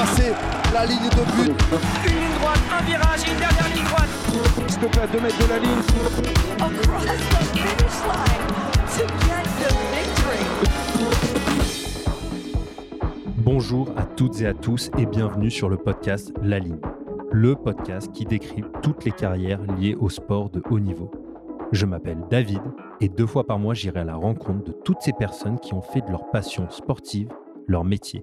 dépasser la ligne de but. Une ligne droite, un virage, une dernière ligne droite. S'il te plaît, à 2 mètres de la ligne. across the finish line to get the victory. Bonjour à toutes et à tous et bienvenue sur le podcast La Ligne, le podcast qui décrit toutes les carrières liées au sport de haut niveau. Je m'appelle David et deux fois par mois j'irai à la rencontre de toutes ces personnes qui ont fait de leur passion sportive leur métier.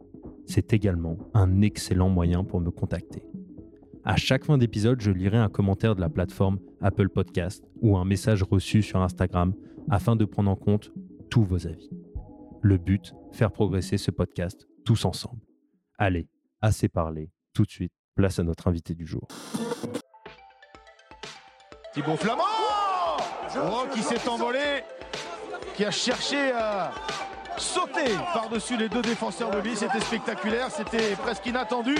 C'est également un excellent moyen pour me contacter. À chaque fin d'épisode, je lirai un commentaire de la plateforme Apple Podcast ou un message reçu sur Instagram afin de prendre en compte tous vos avis. Le but, faire progresser ce podcast tous ensemble. Allez, assez parlé, tout de suite, place à notre invité du jour. Thibaut Flamand Oh, qui s'est envolé, qui a cherché à sauter par-dessus les deux défenseurs de lui. C'était spectaculaire, c'était presque inattendu.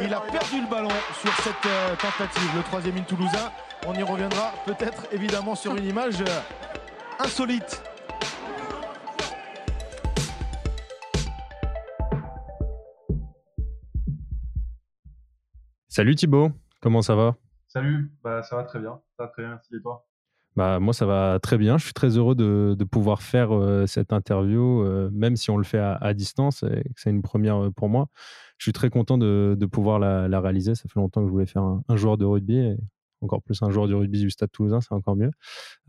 Il a perdu le ballon sur cette euh, tentative, le troisième in toulousain. On y reviendra peut-être évidemment sur une image euh, insolite. Salut Thibaut, comment ça va? Salut, bah, ça va très bien. Ça va très bien, merci et toi? Bah, Moi, ça va très bien. Je suis très heureux de, pouvoir faire euh, cette interview, euh, même si on le fait à, distance c'est une première euh, pour moi. Je suis très content de, pouvoir la, réaliser. Ça fait longtemps que je voulais faire un, joueur de rugby encore plus un joueur de rugby du Stade Toulousain, c'est encore mieux.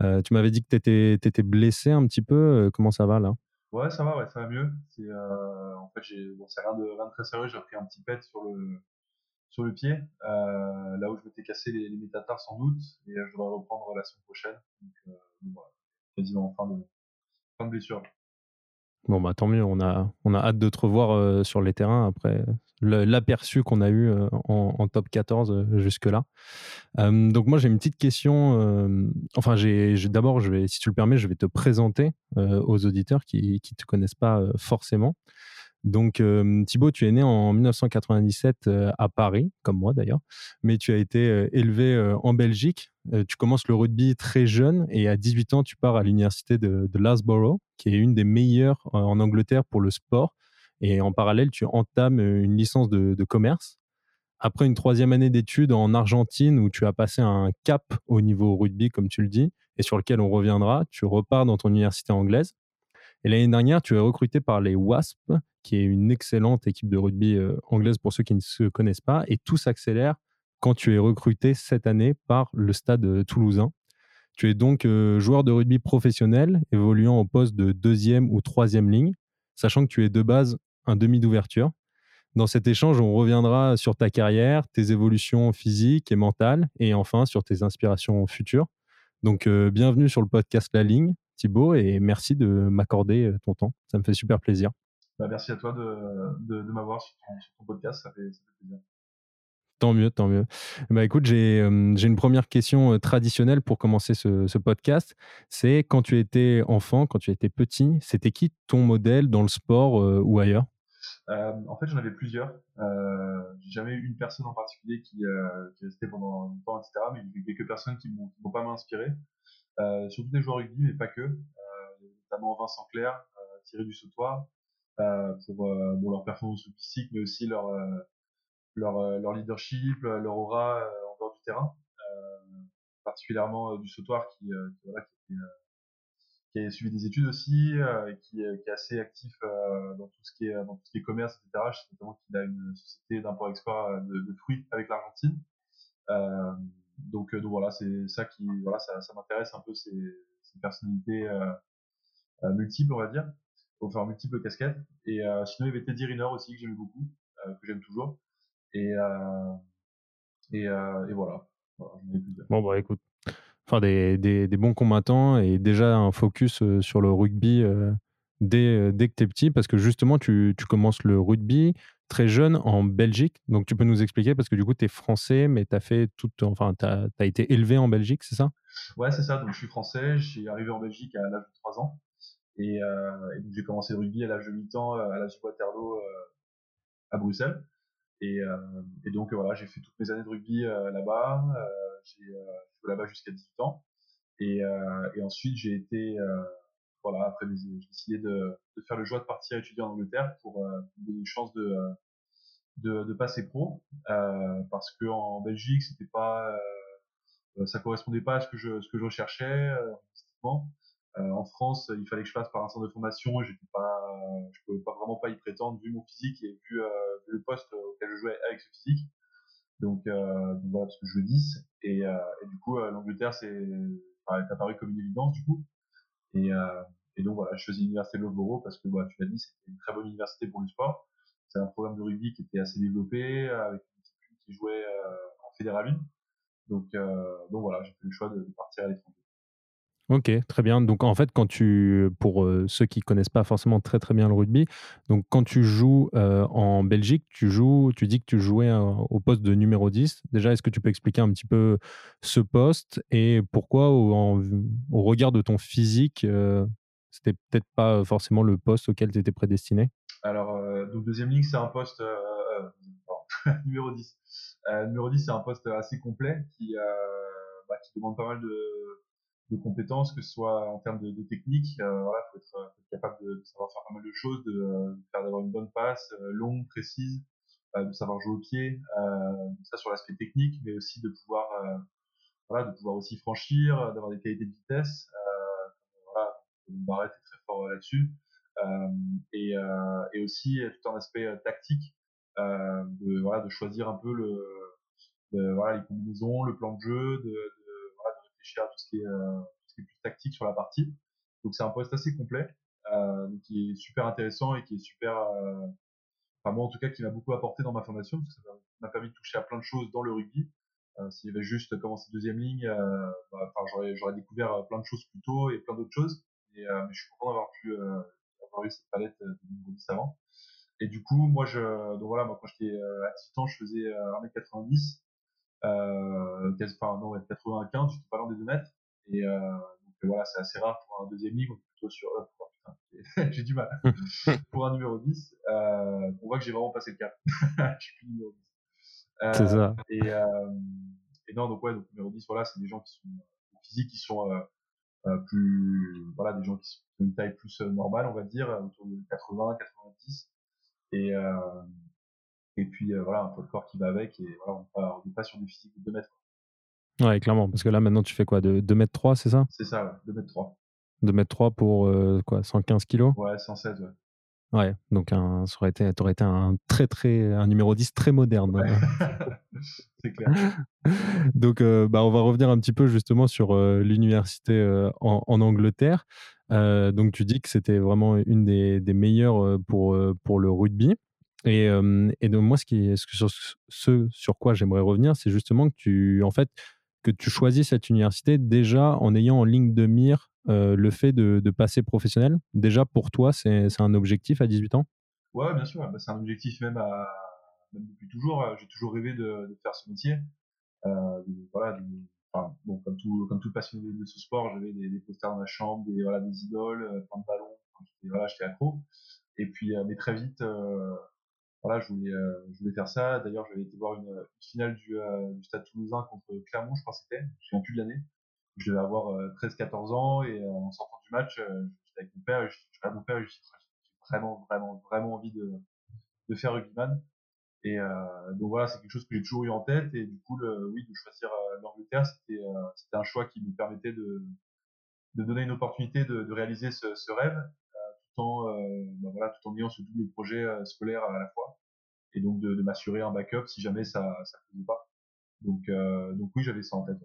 Tu m'avais dit que tu étais, blessé un petit peu. Comment ça va là? Ouais, ça va, ouais, ça va mieux. En fait, bon, rien de, rien de très sérieux. J'ai pris un petit pet sur le, sur le pied, euh, là où je m'étais cassé les, les métatars sans doute, et je devrais reprendre la semaine prochaine. Donc, euh, voilà, quasiment fin de, fin blessure. Bon, bah tant mieux, on a, on a hâte de te revoir euh, sur les terrains après l'aperçu qu'on a eu euh, en, en, top 14 euh, jusque-là. donc moi j'ai une petite question, enfin d'abord, si tu le permets, je vais te présenter aux auditeurs qui ne te connaissent pas forcément. Donc, Thibaut, tu es né en 1997 euh, à Paris, comme moi d'ailleurs, mais tu as été élevé en Belgique. tu commences le rugby très jeune et à 18 ans, tu pars à l'université de, de Loughborough, qui est une des meilleures en Angleterre pour le sport. Et en parallèle, tu entames une licence de commerce. Après une troisième année d'études en Argentine, où tu as passé un cap au niveau rugby, comme tu le dis, et sur lequel on reviendra, tu repars dans ton université anglaise. Et l'année dernière, tu es recruté par les Wasps, qui est une excellente équipe de rugby euh, anglaise pour ceux qui ne se connaissent pas. Et tout s'accélère quand tu es recruté cette année par le stade euh, toulousain. Tu es donc euh, joueur de rugby professionnel, évoluant au poste de deuxième ou troisième ligne, sachant que tu es de base un demi d'ouverture. Dans cet échange, on reviendra sur ta carrière, tes évolutions physiques et mentales, et enfin sur tes inspirations futures. Donc, bienvenue sur le podcast La Ligne. Thibaut, et merci de m'accorder ton temps. Ça me fait super plaisir. Bah, merci à toi de, de, de m'avoir sur, sur, ton podcast, ça fait, ça fait plaisir. Tant mieux, tant mieux. Bah, écoute, j'ai euh, une première question euh, traditionnelle pour commencer ce, ce podcast. C'est quand tu étais enfant, quand tu étais petit, c'était qui ton modèle dans le sport euh, ou ailleurs? Euh, En fait, j'en avais plusieurs. Euh, j'ai jamais eu une personne en particulier qui, euh, qui est restée pendant longtemps, etc. Mais eu quelques personnes qui m'ont pas mal inspiré. Euh, surtout des joueurs rugby, mais pas que. Euh, notamment Vincent Clair, euh, Thierry du Sautoir, pour bon, leur performance physique, mais aussi leur, leur, leur leadership, leur aura en dehors du terrain. particulièrement du Sautoir qui, qui, voilà, qui, qui a suivi des études aussi, euh, qui, qui, est assez actif euh, dans tout ce qui est dans tout ce qui est commerce, etc. Notamment qu'il a une société d'import-export de, de, fruits avec l'Argentine. Euh, donc, donc voilà, c'est ça qui voilà, ça, m'intéresse un peu ces, personnalités multiples, on va dire, enfin multiples casquettes. Et sinon, il y avait Teddy Riner aussi que j'aime beaucoup, que j'aime toujours. Et et, et voilà. voilà bon bah écoute, enfin des, des, bons combattants et déjà un focus euh, sur le rugby euh, dès, euh, dès que tu es petit parce que justement tu, tu commences le rugby, très jeune en Belgique. Donc, tu peux nous expliquer parce que du coup, tu es français, mais tu as fait tout, enfin, tu as, été élevé en Belgique, c'est ça? Ouais, c'est ça. Donc, je suis français. J'ai arrivé en Belgique à l'âge de 3 ans. Et, euh, j'ai commencé le rugby à l'âge de 8 ans à l'âge de Waterloo euh, à Bruxelles. Et, euh, donc, voilà, j'ai fait toutes mes années de rugby là-bas. j'ai joué là-bas jusqu'à 18 ans. Et ensuite, j'ai été voilà, après j'ai décidé de, de, faire le choix de partir étudier en Angleterre pour euh, donner une chance de, de, de passer pro, euh, parce que en Belgique c'était pas, euh, ça correspondait pas à ce que je, ce que je recherchais euh, euh, en France, il fallait que je passe par un centre de formation et j'étais pas, je pouvais pas vraiment pas y prétendre vu mon physique et vu, le poste auquel je jouais avec ce physique. Donc, donc voilà, parce que je veux 10 et, et du coup l'Angleterre c'est, est apparu comme une évidence du coup. Et, euh, et donc voilà, je choisis l'université Loughborough parce que bah, tu l'as dit, c'était une très bonne université pour le sport. C'est un programme de rugby qui était assez développé, avec une équipe qui jouait euh, en fédéral 1. Donc, euh, donc voilà, j'ai fait le choix de, de partir à l'étranger. Ok, très bien. Donc en fait, quand tu, pour euh, ceux qui connaissent pas forcément très très bien le rugby, donc quand tu joues euh, en Belgique, tu joues, tu dis que tu jouais euh, au poste de numéro 10. Déjà, est-ce que tu peux expliquer un petit peu ce poste et pourquoi, au, regard de ton physique, c'était peut-être pas forcément le poste auquel tu étais prédestiné? Alors, donc deuxième ligne, c'est un poste numéro 10. numéro 10, c'est un poste assez complet qui, bah, qui demande pas mal de de compétences, que ce soit en termes de, de technique. Euh, voilà, faut être, capable de, savoir faire pas mal de choses, de, faire d'avoir une bonne passe euh, longue, précise, euh, de savoir jouer au pied. Euh, ça sur l'aspect technique, mais aussi de pouvoir, euh, voilà, de pouvoir aussi franchir, d'avoir des qualités de vitesse. voilà, Barrett est très fort là-dessus. et, et aussi tout un aspect tactique, de voilà, de choisir un peu le, voilà, les combinaisons, le plan de jeu, de, à tout ce qui est, euh, tout ce qui est plus tactique sur la partie. Donc c'est un poste assez complet, euh, qui est super intéressant et qui est super, euh, enfin moi en tout cas qui m'a beaucoup apporté dans ma formation parce que ça m'a permis de toucher à plein de choses dans le rugby. Euh, S'il avait juste commencé deuxième ligne, bah, j'aurais, découvert plein de choses plus tôt et plein d'autres choses. Et, mais je suis content d'avoir pu avoir eu cette palette de 10 avant. Et du coup, moi, donc voilà, quand j'étais à 18 ans, je faisais 1m90 euh, non, 95, j'étais pas loin des 2 mètres. Et euh, donc voilà, c'est assez rare pour un deuxième on est plutôt sur. Euh, j'ai du mal. pour un numéro 10, euh, on voit que j'ai vraiment passé le cap. je suis plus numéro 10. Euh, c'est ça. Et, euh, et non, donc ouais, donc numéro 10, voilà, c'est des gens qui sont physiques, qui sont euh, plus, voilà, des gens qui sont une taille plus normale, on va dire, autour de 80, 90. Et, euh, et puis euh, voilà, un peu de corps qui va avec, et voilà, on n'est pas, sur des physiques de 2 mètres. Ouais, clairement, parce que là maintenant tu fais quoi de 2 mètres 3, c'est ça? C'est ça, ouais, 2 mètres 3. 2 mètres 3 pour euh, quoi 115 kilos? Ouais, 116, ouais. Ouais, donc un, ça aurait été, un très très un numéro 10 très moderne. Ouais. c'est clair. donc euh, bah, on va revenir un petit peu justement sur euh, l'université en, en, Angleterre. donc tu dis que c'était vraiment une des, des meilleures pour, pour le rugby. Et, donc moi, ce, qui, sur, ce sur quoi j'aimerais revenir, c'est justement que tu, en fait, que tu choisis cette université déjà en ayant en ligne de mire le fait de, de, passer professionnel. Déjà, pour toi, c'est un objectif à 18 ans? Ouais, bien sûr. Bah, c'est un objectif même, depuis toujours. J'ai toujours rêvé de, faire ce métier. Voilà, comme tout, comme tout passionné de ce sport, j'avais des, des, posters dans ma chambre, des, voilà, des idoles, euh, plein de ballons. Voilà, j'étais accro. Et puis, mais très vite, voilà, je voulais, euh, je voulais faire ça. D'ailleurs, j'avais été voir une, une finale du, euh, du, Stade Toulousain contre Clermont, je crois que c'était. Je me plus de l'année. Je devais avoir 13-14 euh, ans et en sortant du match, j'étais avec mon père. Je, je mon père, j'ai vraiment, vraiment, vraiment envie de, de faire rugbyman. Et donc voilà, c'est quelque chose que j'ai toujours eu en tête. Et du coup, le, oui, de choisir l'Angleterre, c'était, c'était un choix qui me permettait de, de donner une opportunité de, de réaliser ce, ce rêve tout en, euh, bah tout en ayant ce double projet euh, scolaire à la fois. Et donc de, m'assurer un backup si jamais ça ne faisait pas. Donc, euh, donc oui, j'avais ça en tête.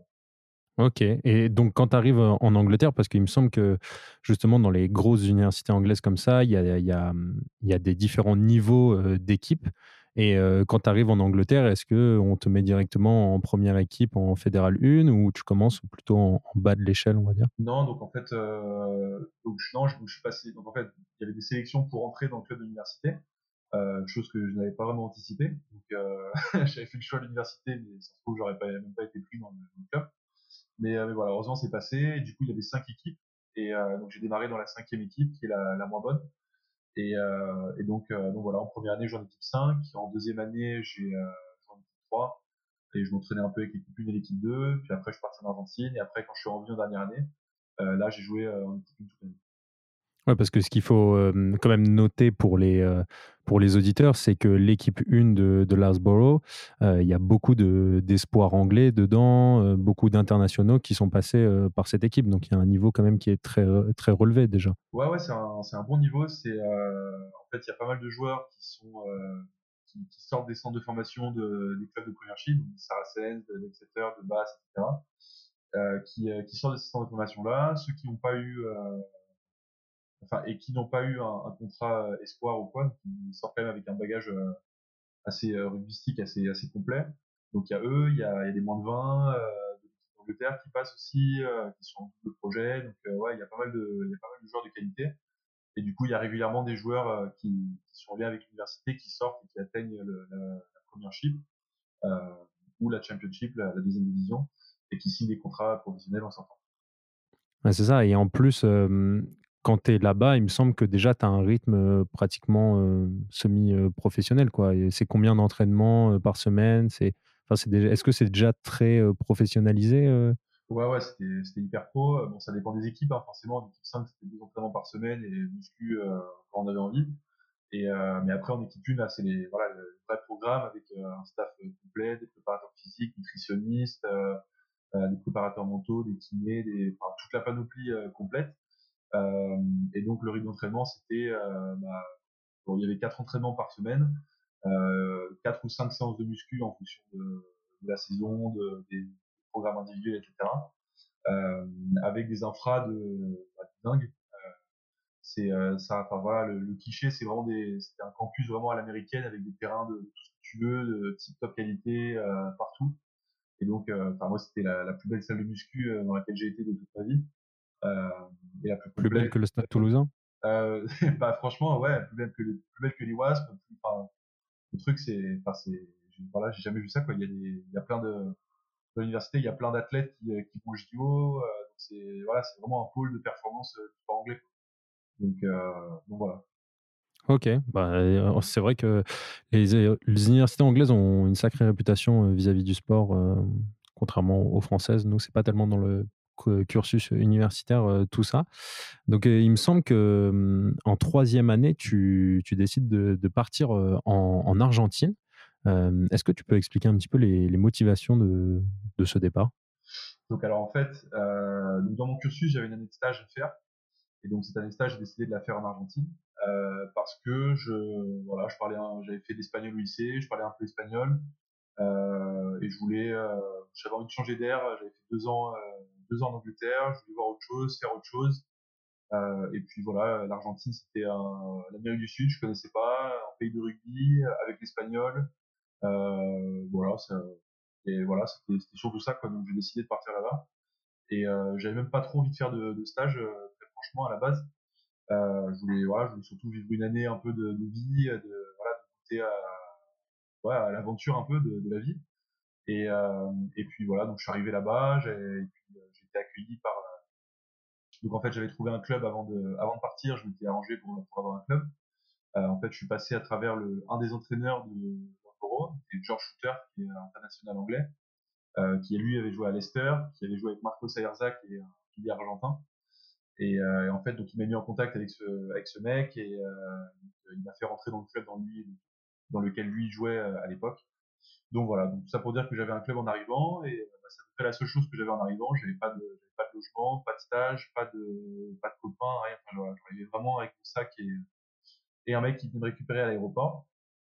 Ok. Et donc, quand tu arrives en Angleterre, parce qu'il me semble que justement dans les grosses universités anglaises comme ça, il y a, y a, y a des différents niveaux d'équipe. Et euh, quand tu arrives en Angleterre, est-ce qu'on te met directement en première équipe en Fédéral 1 ou tu commences plutôt en, bas de l'échelle, on va dire? Non, donc en fait, euh, donc, non, je, je, suis passé. Donc en fait, il y avait des sélections pour entrer dans le club d'université. chose que je n'avais pas vraiment anticipé. Donc j'avais fait le choix à l'université, mais ça se trouve j'aurais pas, même pas été pris dans le, club. Mais, voilà, heureusement c'est passé. Et du coup il y avait cinq équipes et donc j'ai démarré dans la cinquième équipe qui est la moins bonne. Et, et donc, donc voilà, en première année j'en équipe 5, en deuxième année j'ai j'en équipe 3 et je m'entraînais un peu avec l'équipe 1 et l'équipe 2, puis après je suis parti en Argentine, et après quand je suis revenu en dernière année, euh, là j'ai joué euh, en équipe 1 toute l'année. Ouais, parce que ce qu'il faut euh, quand même noter pour les, pour les auditeurs, c'est que l'équipe 1 de, de Loughborough, il y a beaucoup d'espoirs anglais dedans, beaucoup d'internationaux qui sont passés par cette équipe. Donc il y a un niveau quand même qui est très, très relevé déjà. Ouais, ouais, c'est un, un, bon niveau. C'est en fait, il y a pas mal de joueurs qui sont qui, sortent des centres de formation de, des clubs de première chine, donc Saracens, de Exeter, de Basse, etc., euh, qui, euh, sortent de ces centres de formation-là. Ceux qui n'ont pas eu, euh, et qui n'ont pas eu un, contrat espoir ou quoi, qui sortent quand même avec un bagage assez rugbystique, assez, assez complet. Donc il y a eux, il y a, des moins de 20 euh, d'Angleterre qui passent aussi, qui sont en double projet. Donc ouais, il y a pas mal de, joueurs de qualité. Et du coup, il y a régulièrement des joueurs euh, qui, sont liés avec l'université, qui sortent et qui atteignent la, première chip euh, ou la championship, la, deuxième division, et qui signent des contrats professionnels en sortant. C'est ça. Et en plus, euh, quand tu es là-bas, il me semble que déjà tu as un rythme euh, pratiquement euh, semi-professionnel. C'est combien d'entraînements par semaine? Est-ce que c'est déjà très professionnalisé Ouais, ouais, c'était hyper pro. Bon, ça dépend des équipes, hein, forcément. En équipe 5, c'était deux entraînements par semaine et muscu euh, quand on avait envie. Euh, mais après, en équipe 1, là, c'est le vrai programme avec euh, un staff complet, des préparateurs physiques, nutritionnistes, euh, euh, des préparateurs mentaux, des kinés, toute la panoplie complète. Et donc, le rythme d'entraînement, c'était, bah, bon, il y avait quatre entraînements par semaine, quatre ou cinq séances de muscu en fonction de, de la saison, de, des, programme individuel, etc. Euh, avec des infras de, bah, dingue. Euh, c'est euh, ça, enfin voilà, le, le cliché, c'est vraiment des, c'était un campus vraiment à l'américaine avec des terrains de, tout ce que tu veux, de type top qualité partout. Et donc, enfin moi, c'était la, la, plus belle salle de muscu dans laquelle j'ai été de toute ma vie. Euh, et la plus, plus belle que le Stade Toulousain? Euh, bah franchement, ouais, plus belle que les, plus belle que les Wasps. Enfin, le truc, c'est, enfin c'est, voilà, j'ai jamais vu ça quoi. Il y a des, il y a plein de, dans l'université, il y a plein d'athlètes qui, euh, qui au JO. Euh, c'est voilà, c'est vraiment un pôle de performance euh, sport anglais. Donc, donc voilà. Ok, bah, c'est vrai que les, les, universités anglaises ont une sacrée réputation vis-à-vis du sport, contrairement aux françaises. Nous, c'est pas tellement dans le cursus universitaire tout ça. Donc, il me semble que en troisième année, tu, tu décides de, partir en, en, Argentine. Est-ce que tu peux expliquer un petit peu les, motivations de, de, ce départ? Donc alors en fait, euh, dans mon cursus, j'avais une année de stage à faire. Et donc cette année de stage, j'ai décidé de la faire en Argentine euh, parce que je voilà, je parlais, j'avais fait l'espagnol au lycée, je parlais un peu espagnol euh, et je voulais, euh, j'avais envie de changer d'air. J'avais fait deux ans, euh, deux ans en Angleterre, je voulais voir autre chose, faire autre chose. Euh, et puis voilà, l'Argentine, c'était l'Amérique du Sud, je connaissais pas, un pays de rugby avec l'espagnol. Euh, voilà, ça, et voilà, c'était surtout ça, quoi. Donc j'ai décidé de partir là-bas. Et euh, j'avais même pas trop envie de faire de, de stage, euh, très franchement, à la base. Euh, je voulais, voilà, je voulais surtout vivre une année un peu de, de vie, de, voilà, de goûter à, ouais, à l'aventure un peu de, de la vie. Et, euh, et puis voilà, donc je suis arrivé là-bas, j'ai accueilli par. donc en fait, j'avais trouvé un club avant de, avant de partir, je m'étais arrangé pour, pour avoir un club. Euh, en fait, je suis passé à travers le, un des entraîneurs de, c'est George Shooter, qui est international anglais, euh, qui lui avait joué à Leicester, qui avait joué avec Marco Sayerzac et un pilier argentin. Et, euh, en fait, donc il m'a mis en contact avec ce, avec ce mec et euh, il m'a fait rentrer dans le club dans, lequel lui jouait euh, à l'époque. Donc voilà, donc ça pour dire que j'avais un club en arrivant et euh, c'est à peu près la seule chose que j'avais en arrivant. J'avais pas de, pas de logement, pas de stage, pas de, pas de copains, rien. Enfin, j'arrivais vraiment avec mon sac et, et un mec qui venait me récupérer à l'aéroport.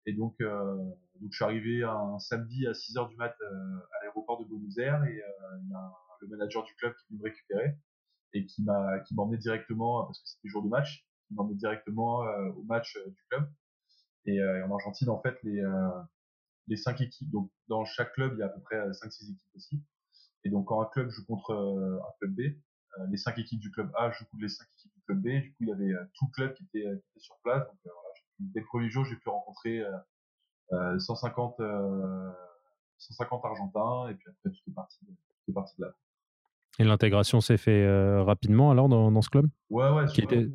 Et donc, euh, donc je suis arrivé un samedi à 6 heures du mat euh, à l'aéroport de Buenos Aires et euh, il y a le manager du club qui vient me récupérer et qui m'a qui m'a emmené directement parce que c'était jour de match, qui m'a emmené directement au match du club. Et, en Argentine, en fait, les les cinq équipes, donc dans chaque club, il y a à peu près 5-6 équipes aussi. Et donc quand un club joue contre un club B, les cinq équipes du club A jouent contre les cinq équipes du club B. Du coup, il y avait tout le club qui était, qui était sur place. Donc voilà, dès le premier jour, j'ai pu rencontrer euh, euh, 150, euh, 150 Argentins, et puis après, tout est parti, de- tout est parti de là. Et l'intégration s'est fait euh, rapidement alors dans, dans ce club? Ouais, ouais. Était...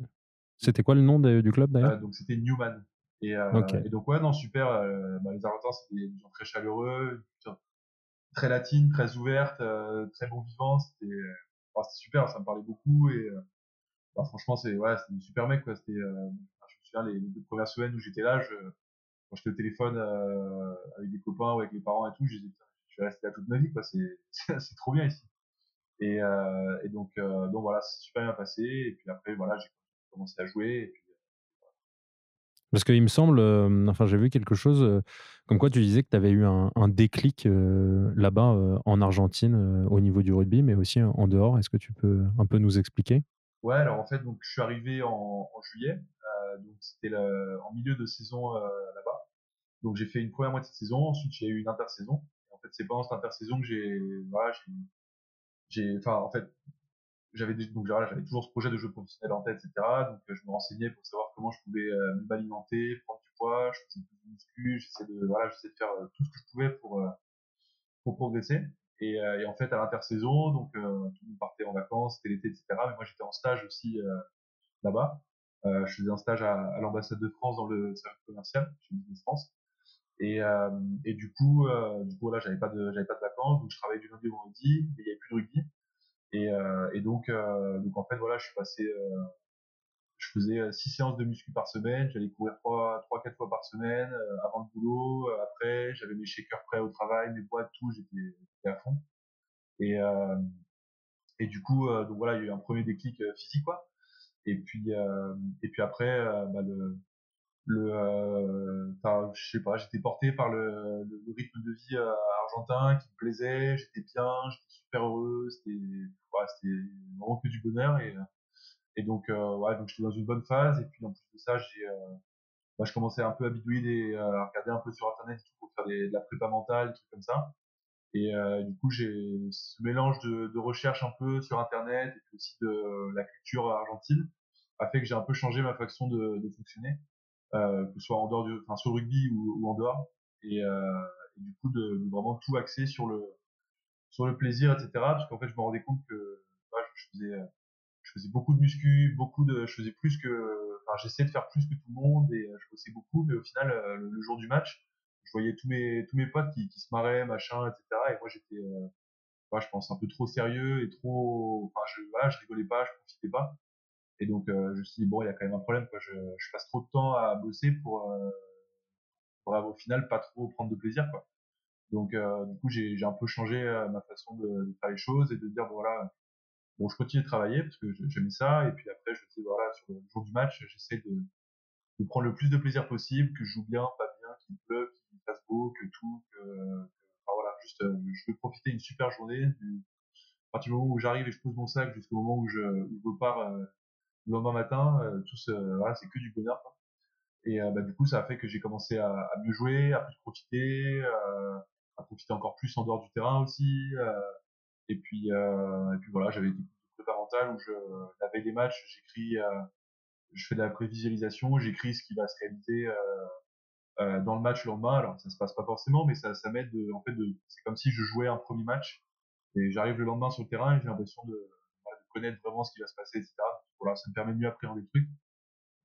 C'était quoi le nom de- du club d'ailleurs? Euh, donc c'était Newman. Et, euh, et donc ouais, non, super. euh, bah, les Argentins, c'était des gens très chaleureux, une très latine, très ouverte, euh, très bon vivant. C'était enfin, super, ça me parlait beaucoup. Et bah, franchement, c'est ouais, c'était des super mecs. Quoi. C'était, euh, enfin, je me souviens, les, les deux premières semaines où j'étais là, je, quand j'étais au téléphone euh, avec des copains ou avec les parents et tout, je disais, je vais rester là toute ma vie. quoi. C'est c'est c'est trop bien ici. Et, euh, et donc, euh, donc voilà, c'est super bien passé. Et puis après, voilà, j'ai commencé à jouer. Et puis, Parce qu'il me semble, euh, enfin j'ai vu quelque chose, euh, comme quoi tu disais que tu avais eu un, déclic euh, là-bas en Argentine au niveau du rugby, mais aussi en dehors. Est-ce que tu peux un peu nous expliquer? Ouais, alors en fait, donc je suis arrivé en, en juillet, donc c'était en milieu de saison là-bas. Donc j'ai fait une première moitié de saison, ensuite j'ai eu une intersaison. En fait, c'est pendant cette intersaison que j'ai, voilà, j'ai, enfin en fait, j'avais donc voilà, j'avais toujours ce projet de jeu professionnel en tête, etc. Donc euh, je me renseignais pour savoir comment je pouvais euh, m'alimenter, prendre du poids, je faisais de muscu, j'essayais de, voilà, j'essayais de faire euh, tout ce que je pouvais pour euh, pour progresser. Et, euh, et en fait, à l'intersaison, donc tout le monde partait en vacances, c'était l'été, etc. Mais moi, j'étais en stage aussi là-bas. Je faisais un stage à, à l'ambassade de France dans le service commercial chez Business France. Et, et du coup, du coup, là, j'avais pas de, j'avais pas de vacances, donc je travaillais du lundi au vendredi, mais il y avait plus de rugby. Et, euh, et donc, euh, donc en fait, voilà, je suis passé, euh, je faisais six séances de muscu par semaine, j'allais courir trois, trois, quatre fois par semaine avant le boulot. Après, j'avais mes shakers prêts au travail, mes boîtes, tout, j'étais à fond. Et, et du coup, donc voilà, il y a eu un premier déclic physique, quoi. Et puis, euh, et puis après, bah, le, le, euh, je sais pas, j'étais porté par le, le, rythme de vie euh, argentin qui me plaisait, j'étais bien, j'étais super heureux, c'était, ouais, c'était vraiment que du bonheur et, euh, et donc, euh, ouais, donc j'étais dans une bonne phase et puis en plus de ça, j'ai, euh, bah, je commençais un peu à bidouiller des, euh, à regarder un peu sur internet pour faire des, de la prépa mentale, des trucs comme ça. Et du coup, j'ai ce mélange de, de recherche un peu sur internet et puis aussi de la culture argentine a fait que j'ai un peu changé ma façon de, de fonctionner que ce soit en dehors du, enfin sur le rugby ou, ou en dehors, et, euh, et du coup de, de vraiment tout axer sur le sur le plaisir, etc. Parce qu'en fait, je me rendais compte que ouais, je faisais je faisais beaucoup de muscu, beaucoup de, je faisais plus que, enfin j'essayais de faire plus que tout le monde et euh, je bossais beaucoup, mais au final euh, le, le jour du match, je voyais tous mes tous mes potes qui, qui se marraient, machin, etc. Et moi j'étais, euh, ouais, je pense un peu trop sérieux et trop, enfin je, voilà, je rigolais pas, je profitais pas. Et donc, euh, je me suis dit, bon, il y a quand même un problème, quoi. Je, je passe trop de temps à bosser pour, euh, pour au final pas trop prendre de plaisir, quoi. Donc, euh, du coup, j'ai un peu changé euh, ma façon de, de faire les choses et de dire, bon, voilà, bon, je continue de travailler parce que j'aimais ça. Et puis après, je me dis, voilà, sur le jour du match, j'essaie de, de prendre le plus de plaisir possible, que je joue bien, pas bien, qu'il pleuve, qu'il fasse beau, que tout, que, que- enfin, voilà, juste, euh, je veux profiter d'une super journée, du, à partir du moment où j'arrive et je pose mon sac jusqu'au moment où je, où je repars euh, le lendemain matin, euh, tout ce, voilà, c'est que du bonheur. Quoi. Et euh, bah, du coup, ça a fait que j'ai commencé à, à mieux jouer, à plus profiter, euh, à profiter encore plus en dehors du terrain aussi. euh, et puis, euh, et puis voilà, j'avais des prépa mentale où je, la veille des matchs, j'écris, euh, je fais de la prévisualisation, j'écris ce qui va se réaliser euh, euh, dans le match le lendemain. Alors, ça se passe pas forcément, mais ça, ça m'aide. de- En fait, c'est comme si je jouais un premier match et j'arrive le lendemain sur le terrain et j'ai l'impression de, de connaître vraiment ce qui va se passer, etc. Voilà, ça me permet de mieux appréhender le truc.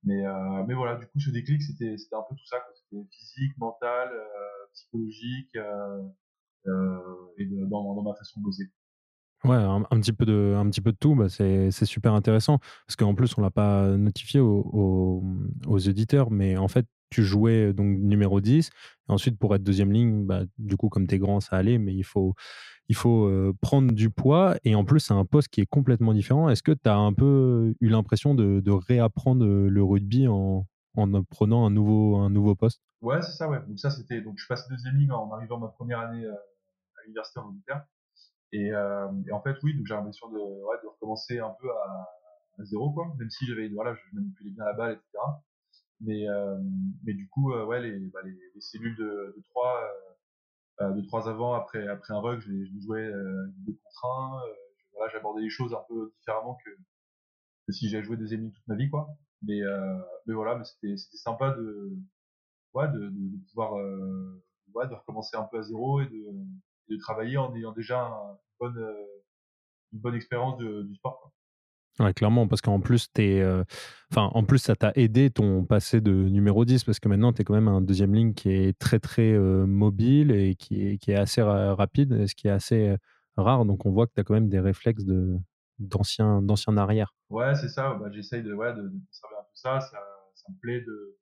Mais, euh, mais voilà, du coup, ce déclic, c'était, un peu tout ça. C'était physique, mental, euh, psychologique euh, et dans, dans ma façon de bosser. Ouais, un, petit peu de, un petit peu de tout, bah, c'est super intéressant. Parce qu'en plus, on l'a pas notifié aux, aux, aux éditeurs, mais en fait, tu jouais donc numéro 10. Et ensuite, pour être deuxième ligne, bah, du coup, comme tu es grand, ça allait, mais il faut, il faut prendre du poids. Et en plus, c'est un poste qui est complètement différent. Est-ce que tu as un peu eu l'impression de, réapprendre le rugby en, en prenant un nouveau, un nouveau poste? Ouais, c'est ça, ouais. Donc ça, c'était, donc je passe deuxième ligne en arrivant ma première année à l'université en Angleterre. Et, et en fait, oui, donc j'ai l'impression de, ouais, de recommencer un peu à, à zéro, quoi. Même si j'avais, voilà, je manipulais bien la balle, etc. Mais, euh, mais du coup, euh, ouais, les, bah, les, les cellules de, de trois, euh, de trois avant, après, après un rug, je je jouais euh, deux contre un. Euh, voilà, j'abordais les choses un peu différemment que, que si j'avais joué deuxième ligne toute ma vie, quoi. Mais, mais voilà, mais c'était sympa de, ouais, de, de, pouvoir ouais, de recommencer un peu à zéro et de, de travailler en ayant déjà une bonne, une bonne expérience du sport. Quoi. Ouais, clairement, parce qu'en plus, t'es, enfin, en plus, ça t'a aidé ton passé de numéro 10, parce que maintenant, tu es quand même un deuxième ligne qui est très, très mobile et qui est, qui est assez rapide, ce qui est assez rare. Donc, on voit que tu as quand même des réflexes de, d'ancien, d'ancien arrière. Ouais, c'est ça. Bah, j'essaye de, ouais, de, de conserver un peu ça. ça. Me plaît de.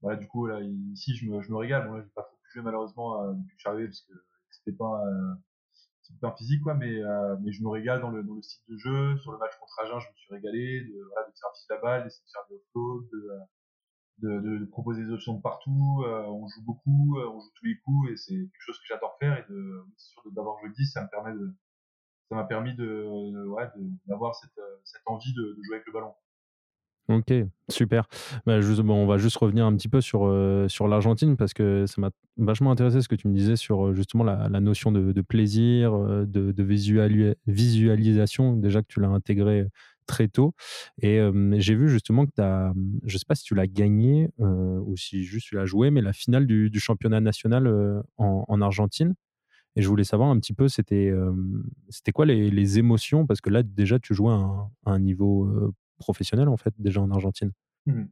Voilà, du coup, là, ici, je me, je me régale. Bon, là, j'ai pas trop jouer, malheureusement, depuis que je suis arrivé, parce que c'était pas un physique quoi mais euh, mais je me régale dans le dans le style de jeu. Sur le match contre Agen je me suis régalé de voilà, de faire la balle d'essayer de faire des offloads de, de, de, proposer des options de partout. Euh, on joue beaucoup euh, on joue tous les coups et c'est quelque chose que j'adore faire et de sûr d'avoir joué 10 ça me permet de ça m'a permis de, ouais d'avoir cette cette envie de jouer avec le ballon Ok, super. Bah, on va juste revenir un petit peu sur, euh, sur l'Argentine parce que ça m'a vachement intéressé ce que tu me disais sur euh, justement la, notion de, plaisir, euh, de, visualisation, déjà que tu l'as intégré très tôt. Et j'ai vu justement que tu as, je ne sais pas si tu l'as gagné ou si juste tu l'as joué, mais la finale du, championnat national en, en, Argentine. Et je voulais savoir un petit peu, c'était c'était quoi les, les, émotions? Parce que là, déjà, tu jouais à un niveau professionnel en fait déjà en Argentine. Mmh.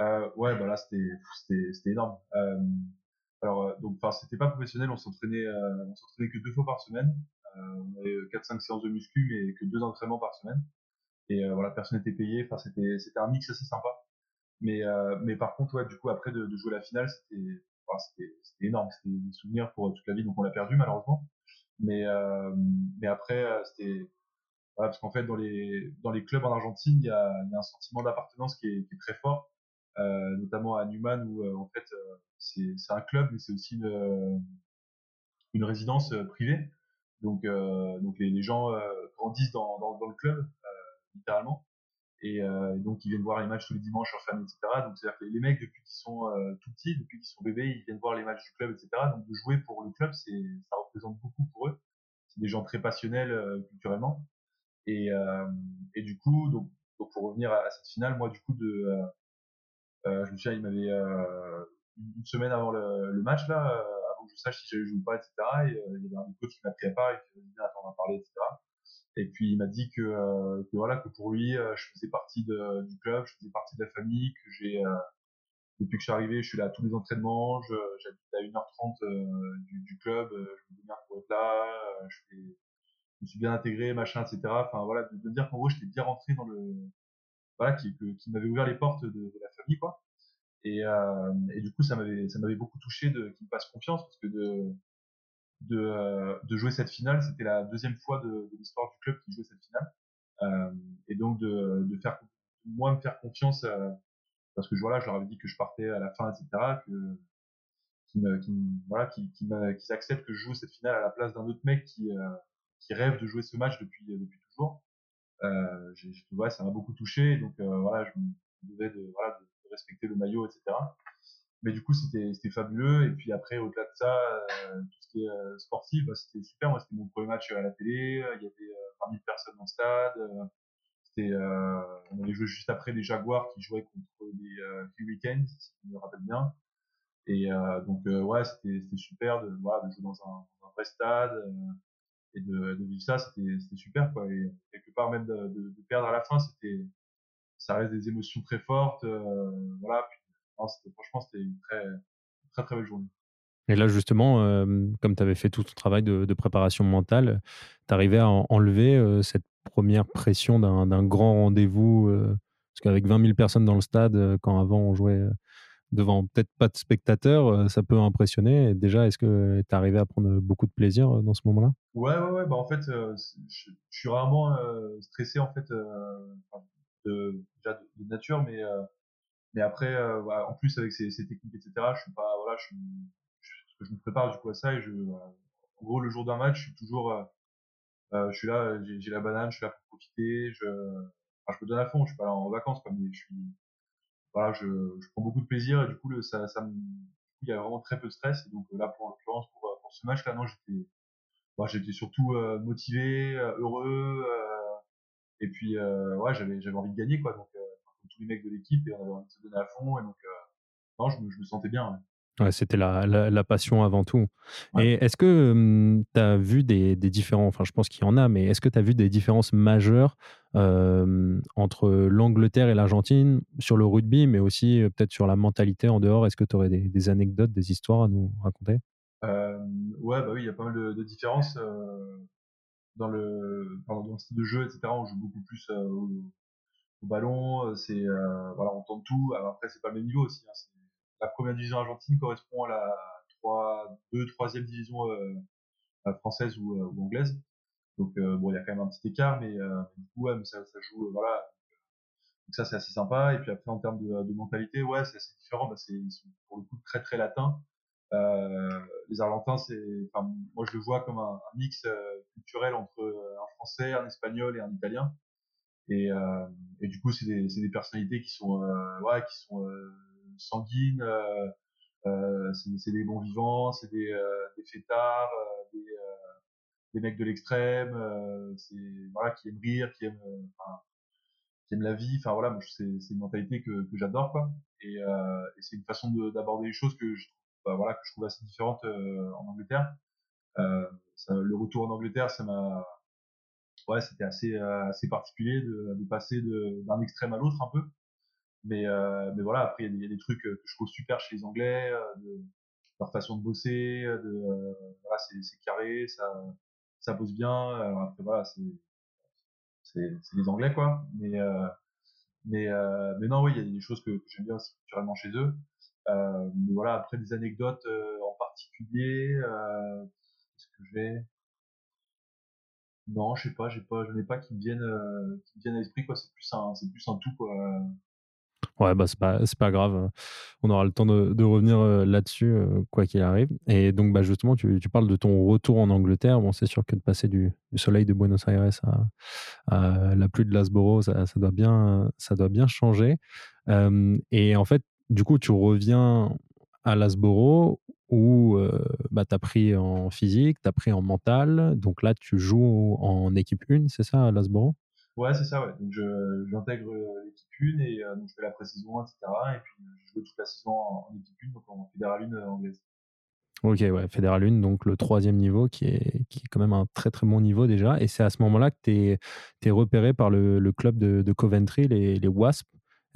Euh, ouais, bah là c'était énorme. Euh, alors euh, donc enfin c'était pas professionnel, on s'entraînait on s'entraînait que deux fois par semaine. on avait 4-5 séances de muscu mais que deux entraînements par semaine. Et voilà, personne n'était payé. Enfin c'était c'était un mix assez sympa. Mais mais par contre ouais du coup après de, jouer la finale c'était c'était énorme, c'était des souvenirs pour toute la vie. Donc on l'a perdu malheureusement. Mais mais après c'était parce qu'en fait, dans les, dans les clubs en Argentine, il y a, y a un sentiment d'appartenance qui est, qui est, très fort, euh, notamment à Newman, où euh, en fait, euh, c'est un club, mais c'est aussi une, une résidence euh, privée. Donc, donc les, les gens grandissent dans, dans, dans, le club, littéralement. Et donc, ils viennent voir les matchs tous les dimanches en famille, etc. Donc, c'est-à-dire que les mecs, depuis qu'ils sont tout petits, depuis qu'ils sont bébés, ils viennent voir les matchs du club, etc. Donc, de jouer pour le club, ça représente beaucoup pour eux. C'est des gens très passionnels culturellement. Et, euh, et du coup, donc, donc, pour revenir à, cette finale, moi du coup de, euh, euh, je me souviens, il m'avait une semaine avant le, le match là, avant que je sache si j'allais jouer ou pas, etc. Et il y avait un coach qui m'a pris à part et qui m'a dit attends on va parler, etc. Et puis il m'a dit que, que, voilà que pour lui, je faisais partie de, du club, je faisais partie de la famille, que j'ai depuis que je suis arrivé, je suis là à tous les entraînements, j'habite à 1h30 du, du, club, je me bien pour être là, je fais je me suis bien intégré, machin, etc. Enfin voilà, de, de dire qu'en gros j'étais bien rentré dans le, voilà, qui, qui m'avait ouvert les portes de, la famille, quoi. Et, euh, et du coup ça m'avait, ça m'avait beaucoup touché de qu'il me fasse confiance parce que de, de, euh, de jouer cette finale, c'était la deuxième fois de, de l'histoire du club qui jouait cette finale. Euh, et donc de, de faire, moi me faire confiance euh, parce que voilà, je leur avais dit que je partais à la fin, etc. Que me, voilà, qui, qui acceptent que je joue cette finale à la place d'un autre mec qui, euh, qui rêve de jouer ce match depuis, depuis toujours. Euh, j'ai, ouais, ça m'a beaucoup touché, donc euh, voilà, je me devais de, voilà, de, respecter le maillot, etc. Mais du coup, c'était, c'était fabuleux. Et puis après, au-delà de ça, euh, tout ce qui est euh, sportif, bah, c'était super. Moi, c'était mon premier match à la télé. Il y avait 20 000 personnes dans le stade. C'était, on avait joué juste après les Jaguars qui jouaient contre les euh, Hurricanes, si je me rappelle bien. Et donc, ouais, c'était, c'était super de, voilà, de jouer dans un, dans un vrai stade et de, vivre ça, c'était super, quoi. Et quelque part, même de, perdre à la fin, c'était, ça reste des émotions très fortes, euh, voilà. Franchement, c'était une très, très, très belle journée. Et là, justement, euh, comme tu avais fait tout ton travail de, préparation mentale, tu arrivais à enlever euh, cette première pression d'un grand rendez-vous, parce qu'avec 20 000 personnes dans le stade, quand avant on jouait devant peut-être pas de spectateurs, ça peut impressionner. déjà, est-ce que tu arrivé à prendre beaucoup de plaisir dans ce moment-là? Ouais, ouais, ouais. Bah, en fait, euh, je, suis rarement stressé en fait de, déjà de, nature, mais mais après, en plus avec ces, ces, techniques, etc. Je suis pas, voilà, je, je, je me prépare du coup à ça et je, en gros, le jour d'un match, je suis toujours, je suis là, j'ai la banane, je suis là pour profiter, je, je me donne à fond. Je suis pas en vacances, quoi, mais je suis voilà, je, je, prends beaucoup de plaisir et du coup, le, ça, ça me, il y a vraiment très peu de stress. Et donc là, pour l'occurrence, pour, pour ce match-là, non, j'étais, bah, j'étais surtout euh, motivé, euh, heureux, euh, et puis ouais, j'avais, j'avais envie de gagner, quoi. Donc tous les mecs de l'équipe et on avait envie de se donner à fond. Et donc, non, je me, je me sentais bien. ouais. Ouais, c'était la, la, la passion avant tout. Ouais. Et est-ce que tu as vu des, des différents, enfin je pense qu'il y en a, mais est-ce que tu as vu des différences majeures euh, entre l'Angleterre et l'Argentine sur le rugby, mais aussi euh, peut-être sur la mentalité en dehors? Est-ce que tu aurais des, des anecdotes, des histoires à nous raconter? Euh, ouais, bah oui, il y a pas mal de, différences euh, dans le dans le style de jeu, etc. On joue beaucoup plus au, ballon. C'est voilà, on tente tout. Alors après, c'est pas le même niveau aussi. hein, la première division argentine correspond à la 3, 2, 3 division euh, française ou, anglaise. Donc bon, il y a quand même un petit écart, mais du coup, ouais, mais ça, joue, voilà. Donc ça, c'est assez sympa. Et puis après, en termes de, mentalité, ouais, c'est assez différent. Bah, c'est, pour le coup très très latins. Euh, les Argentins, c'est, enfin, moi je le vois comme un, un mix euh, culturel entre euh, un Français, un Espagnol et un Italien. Et, euh, et du coup, c'est des, des personnalités qui sont, euh, ouais, qui sont sanguines. C'est, c'est des bons vivants, c'est des, des fêtards, des, des mecs de l'extrême, c'est voilà, qui aiment rire, qui aiment, enfin, qui aiment la vie. Enfin voilà, c'est, une mentalité que, que j'adore quoi. Et, et c'est une façon de, d'aborder les choses que je trouve, bah, voilà, que je trouve assez différente euh, en Angleterre. Euh, le retour en Angleterre, ça m'a, ouais, c'était assez euh, particulier de, de passer d'un extrême à l'autre un peu. Mais mais voilà, après il y, a des- trucs que je trouve super chez les Anglais, leur façon de bosser, de c'est, carré, ça ça pose bien. Alors après voilà, c'est c'est les Anglais quoi. Mais mais mais non, oui, il y a des choses que, que j'aime bien aussi culturellement chez eux. Euh, voilà, après des anecdotes euh, en particulier, euh, est-ce que j'ai? Non, je sais pas, j'ai pas, je n'ai pas qui me viennent, qui viennent à l'esprit quoi. C'est plus un, c'est plus un tout quoi. Ouais, bah, c'est pas, pas grave. On aura le temps de, revenir là-dessus, quoi qu'il arrive. Et donc, bah, justement, tu, parles de ton retour en Angleterre. Bon, c'est sûr que de passer du, soleil de Buenos Aires à, la pluie de Lasboro, ça, ça, doit, bien, ça doit bien changer. Et en fait, du coup, tu reviens à Lasboro où euh, bah, tu as pris en physique, tu as pris en mental. Donc là, tu joues en équipe 1, c'est ça, à Lasboro? Ouais, c'est ça, ouais. Donc, j'intègre euh, l'équipe 1 et euh, donc je fais la pré-saison, etc. Et puis, euh, je joue toute la saison en, en équipe 1, donc en fédéral 1 euh, anglaise. Ok, ouais, Fédéral 1, donc le troisième niveau, qui est, qui est quand même un très très bon niveau déjà. Et c'est à ce moment-là que tu es, es, repéré par le, le club de, de, Coventry, les, les Wasps.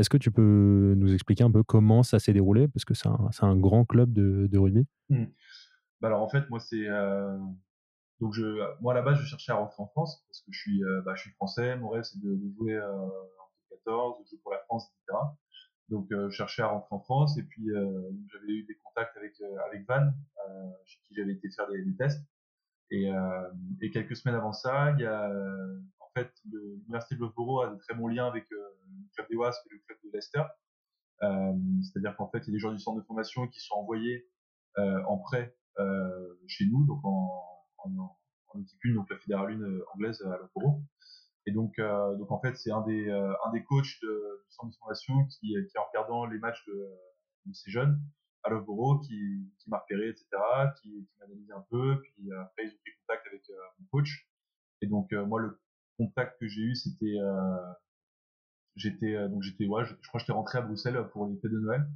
Est-ce que tu peux nous expliquer un peu comment ça s'est déroulé? Parce que c'est un, grand club de, rugby. Mmh. Bah alors en fait, moi, c'est. Euh... Donc, je, moi, à la base, je cherchais à rentrer en France parce que je suis, euh, bah, je suis français. Mon rêve, c'est de, jouer euh, en 14, de jouer pour la France, etc. Donc, euh, je cherchais à rentrer en France et puis euh, j'avais eu des contacts avec avec Van, chez qui j'avais été faire des, tests. Euh, et, quelques semaines avant ça, il y a en fait l'université de Loughborough a de très bons liens avec euh, le club des Wasps et le club de Leicester. Euh, C'est-à-dire qu'en fait, il y a des joueurs du centre de formation qui sont envoyés euh, en prêt chez nous, donc en, en, en équipe 1, donc la fédérale 1 anglaise à Loughborough. Et donc, euh, donc en fait, c'est un des euh, un des coachs de, du centre de formation qui, qui en regardant les matchs de, de ces jeunes à Loughborough, qui, qui m'a repéré, etc., qui, qui m'a analysé un peu, puis après ils ont pris contact avec euh, mon coach. Et donc moi, le contact que j'ai eu, c'était j'étais donc j'étais je, crois que j'étais rentré à Bruxelles pour les fêtes de Noël.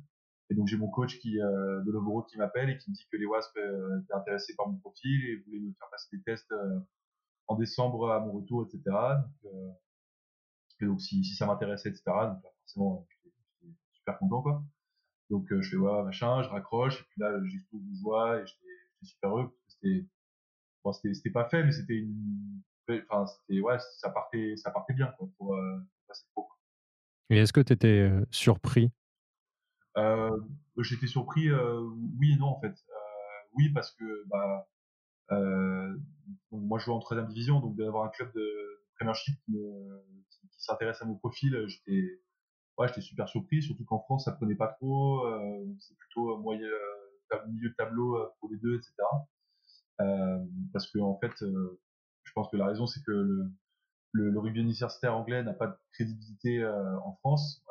Et donc j'ai mon coach qui euh, de Loughborough qui m'appelle et qui me dit que les Wasps euh, étaient intéressés par mon profil et voulaient me faire passer des tests euh, en décembre à mon retour, etc. Donc, euh, si, ça m'intéressait, etc. Donc forcément, j'étais super content, quoi. Donc euh, je fais ouais, machin, je raccroche, et puis là, j'explose de joie, et j'étais super heureux, parce que c'était, c'était pas fait, mais c'était une, enfin, c'était, ouais, ça partait, ça partait bien, quoi, pour, euh, passer pro. Et est-ce que tu étais euh, surpris? Euh, J'étais surpris, oui et non, en fait. oui, parce que, bah, moi, je joue en troisième division, donc d'avoir un club de Premiership qui, qui, qui s'intéresse à mon profil, j'étais ouais, j'étais super surpris, surtout qu'en France, ça prenait pas trop, euh, c'est plutôt moyen, euh, milieu de tableau pour les deux, etc. Euh, parce que en fait, pense que la raison, c'est que le, le, le, rugby universitaire anglais n'a pas de crédibilité en France,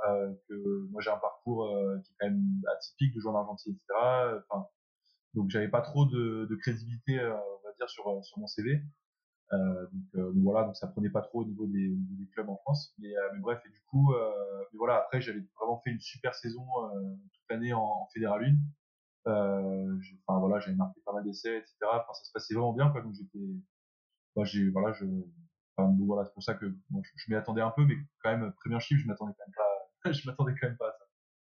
que moi j'ai un parcours qui est quand même atypique de joueur en Argentine, etc. Enfin, donc j'avais pas trop de, de crédibilité, on va dire, sur, sur mon CV. Euh, donc, euh, voilà, donc ça prenait pas trop au niveau des, des clubs en France. Mais, euh, mais bref, et du coup, euh, mais voilà, après j'avais vraiment fait une super saison euh, toute l'année en, en Fédéral 1. Euh, enfin voilà, j'avais marqué pas mal d'essais, etc. Enfin, ça se passait vraiment bien, quoi. Donc j'étais, bah, j'ai, voilà, je, enfin, donc voilà, c'est pour ça que bon, je, je m'y attendais un peu, mais quand même, premier chiffre, je m'attendais quand même pas, je m'attendais quand même pas à ça.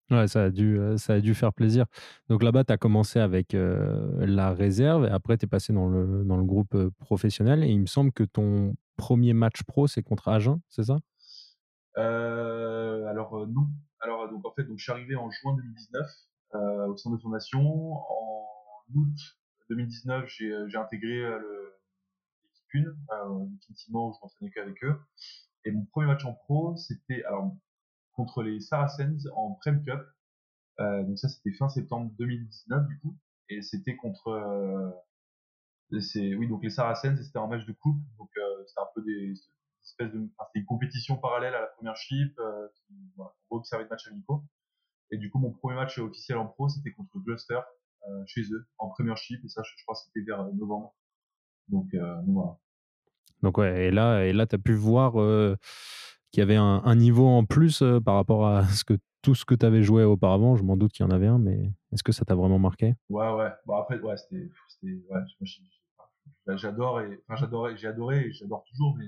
Ouais, ça a dû, euh, ça a dû faire plaisir. Donc là-bas, tu as commencé avec euh, la réserve et après, tu es passé dans le, dans le groupe euh, professionnel. Et il me semble que ton premier match pro, c'est contre Agen, c'est ça? Euh, alors euh, non. Alors donc en fait, donc je suis arrivé en juin 2019 euh, au centre de formation. En août 2019, j'ai euh, j'ai intégré euh, le- 1, euh, définitivement où je m'entraînais qu'avec eux. Et mon premier match en pro, c'était alors contre les Saracens en Prem Cup. Euh, donc ça, c'était fin septembre 2019 du coup, et c'était contre euh, oui donc les Saracens, c'était un match de coupe, donc c'était un peu des espèces de enfin, c'était une compétition parallèle à la première chip, en gros de match amicaux. Et du coup, mon premier match officiel en pro, c'était contre Gloucester chez eux en première chip, et ça, je, je crois, c'était vers novembre. Donc, euh, donc voilà. Donc ouais, et là, et là tu as pu voir euh, qu'il y avait un, un niveau en plus euh, par rapport à ce que, tout ce que tu avais joué auparavant. Je m'en doute qu'il y en avait un, mais est-ce que ça t'a vraiment marqué? Ouais, ouais. Bon après, ouais, c'était, ouais, j'adore et, enfin, j'adorais, j'ai adoré et j'adore toujours, mais,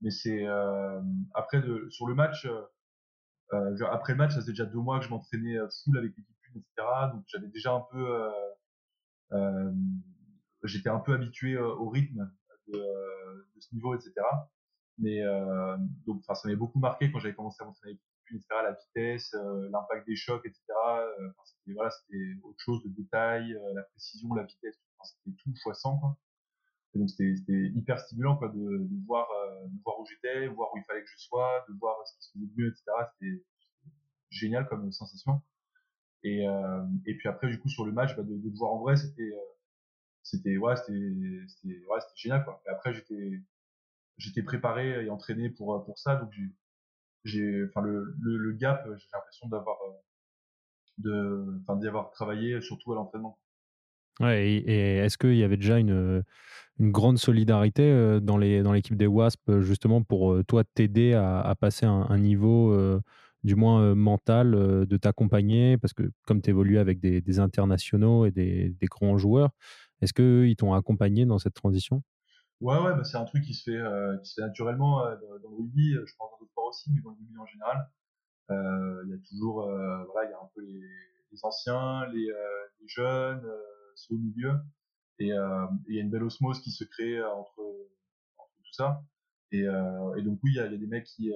mais c'est, euh, après de, sur le match, euh, genre, après le match, ça faisait déjà deux mois que je m'entraînais full avec l'équipe, etc. Donc j'avais déjà un peu, euh, j'étais un peu habitué euh, au rythme de, euh, de ce niveau, etc. Mais euh, donc, ça m'avait beaucoup marqué quand j'avais commencé à m'entraîner avec etc. La vitesse, l'impact des chocs, etc. C'était voilà, c'était autre chose, de détail, la précision, la vitesse, c'était tout fois 100 quoi. Et donc c'était hyper stimulant quoi de, de voir de voir où j'étais, voir où il fallait que je sois, de voir ce qui se faisait mieux, etc. C'était génial comme sensation. Et, euh, et puis après, du coup, sur le match, bah, de, de le voir en vrai, c'était, euh, c'était, ouais, c'était, ouais, génial, quoi. Après, j'étais, j'étais préparé et entraîné pour, pour ça, donc j'ai, enfin, le, le, gap, j'ai l'impression d'avoir, euh, de, enfin, d'y avoir travaillé, surtout à l'entraînement. Ouais, et, est-ce qu'il y avait déjà une, une grande solidarité euh, dans les dans l'équipe des Wasps euh, justement pour euh, toi t'aider à, passer un, niveau euh, du moins euh, mental euh, de t'accompagner? Parce que comme tu évolues avec des, des internationaux et des, des grands joueurs est-ce qu'ils t'ont accompagné dans cette transition? Ouais, ouais, bah, c'est un truc qui se fait, euh, qui se fait naturellement dans, le rugby, euh, je pense dans d'autres sports aussi, mais dans le rugby en général. Euh, Il y a toujours, voilà, il y a un peu les, anciens, les, jeunes, ceux au milieu, et il y a une belle osmose qui se crée entre, tout ça. Et, donc oui, il y a, des mecs qui,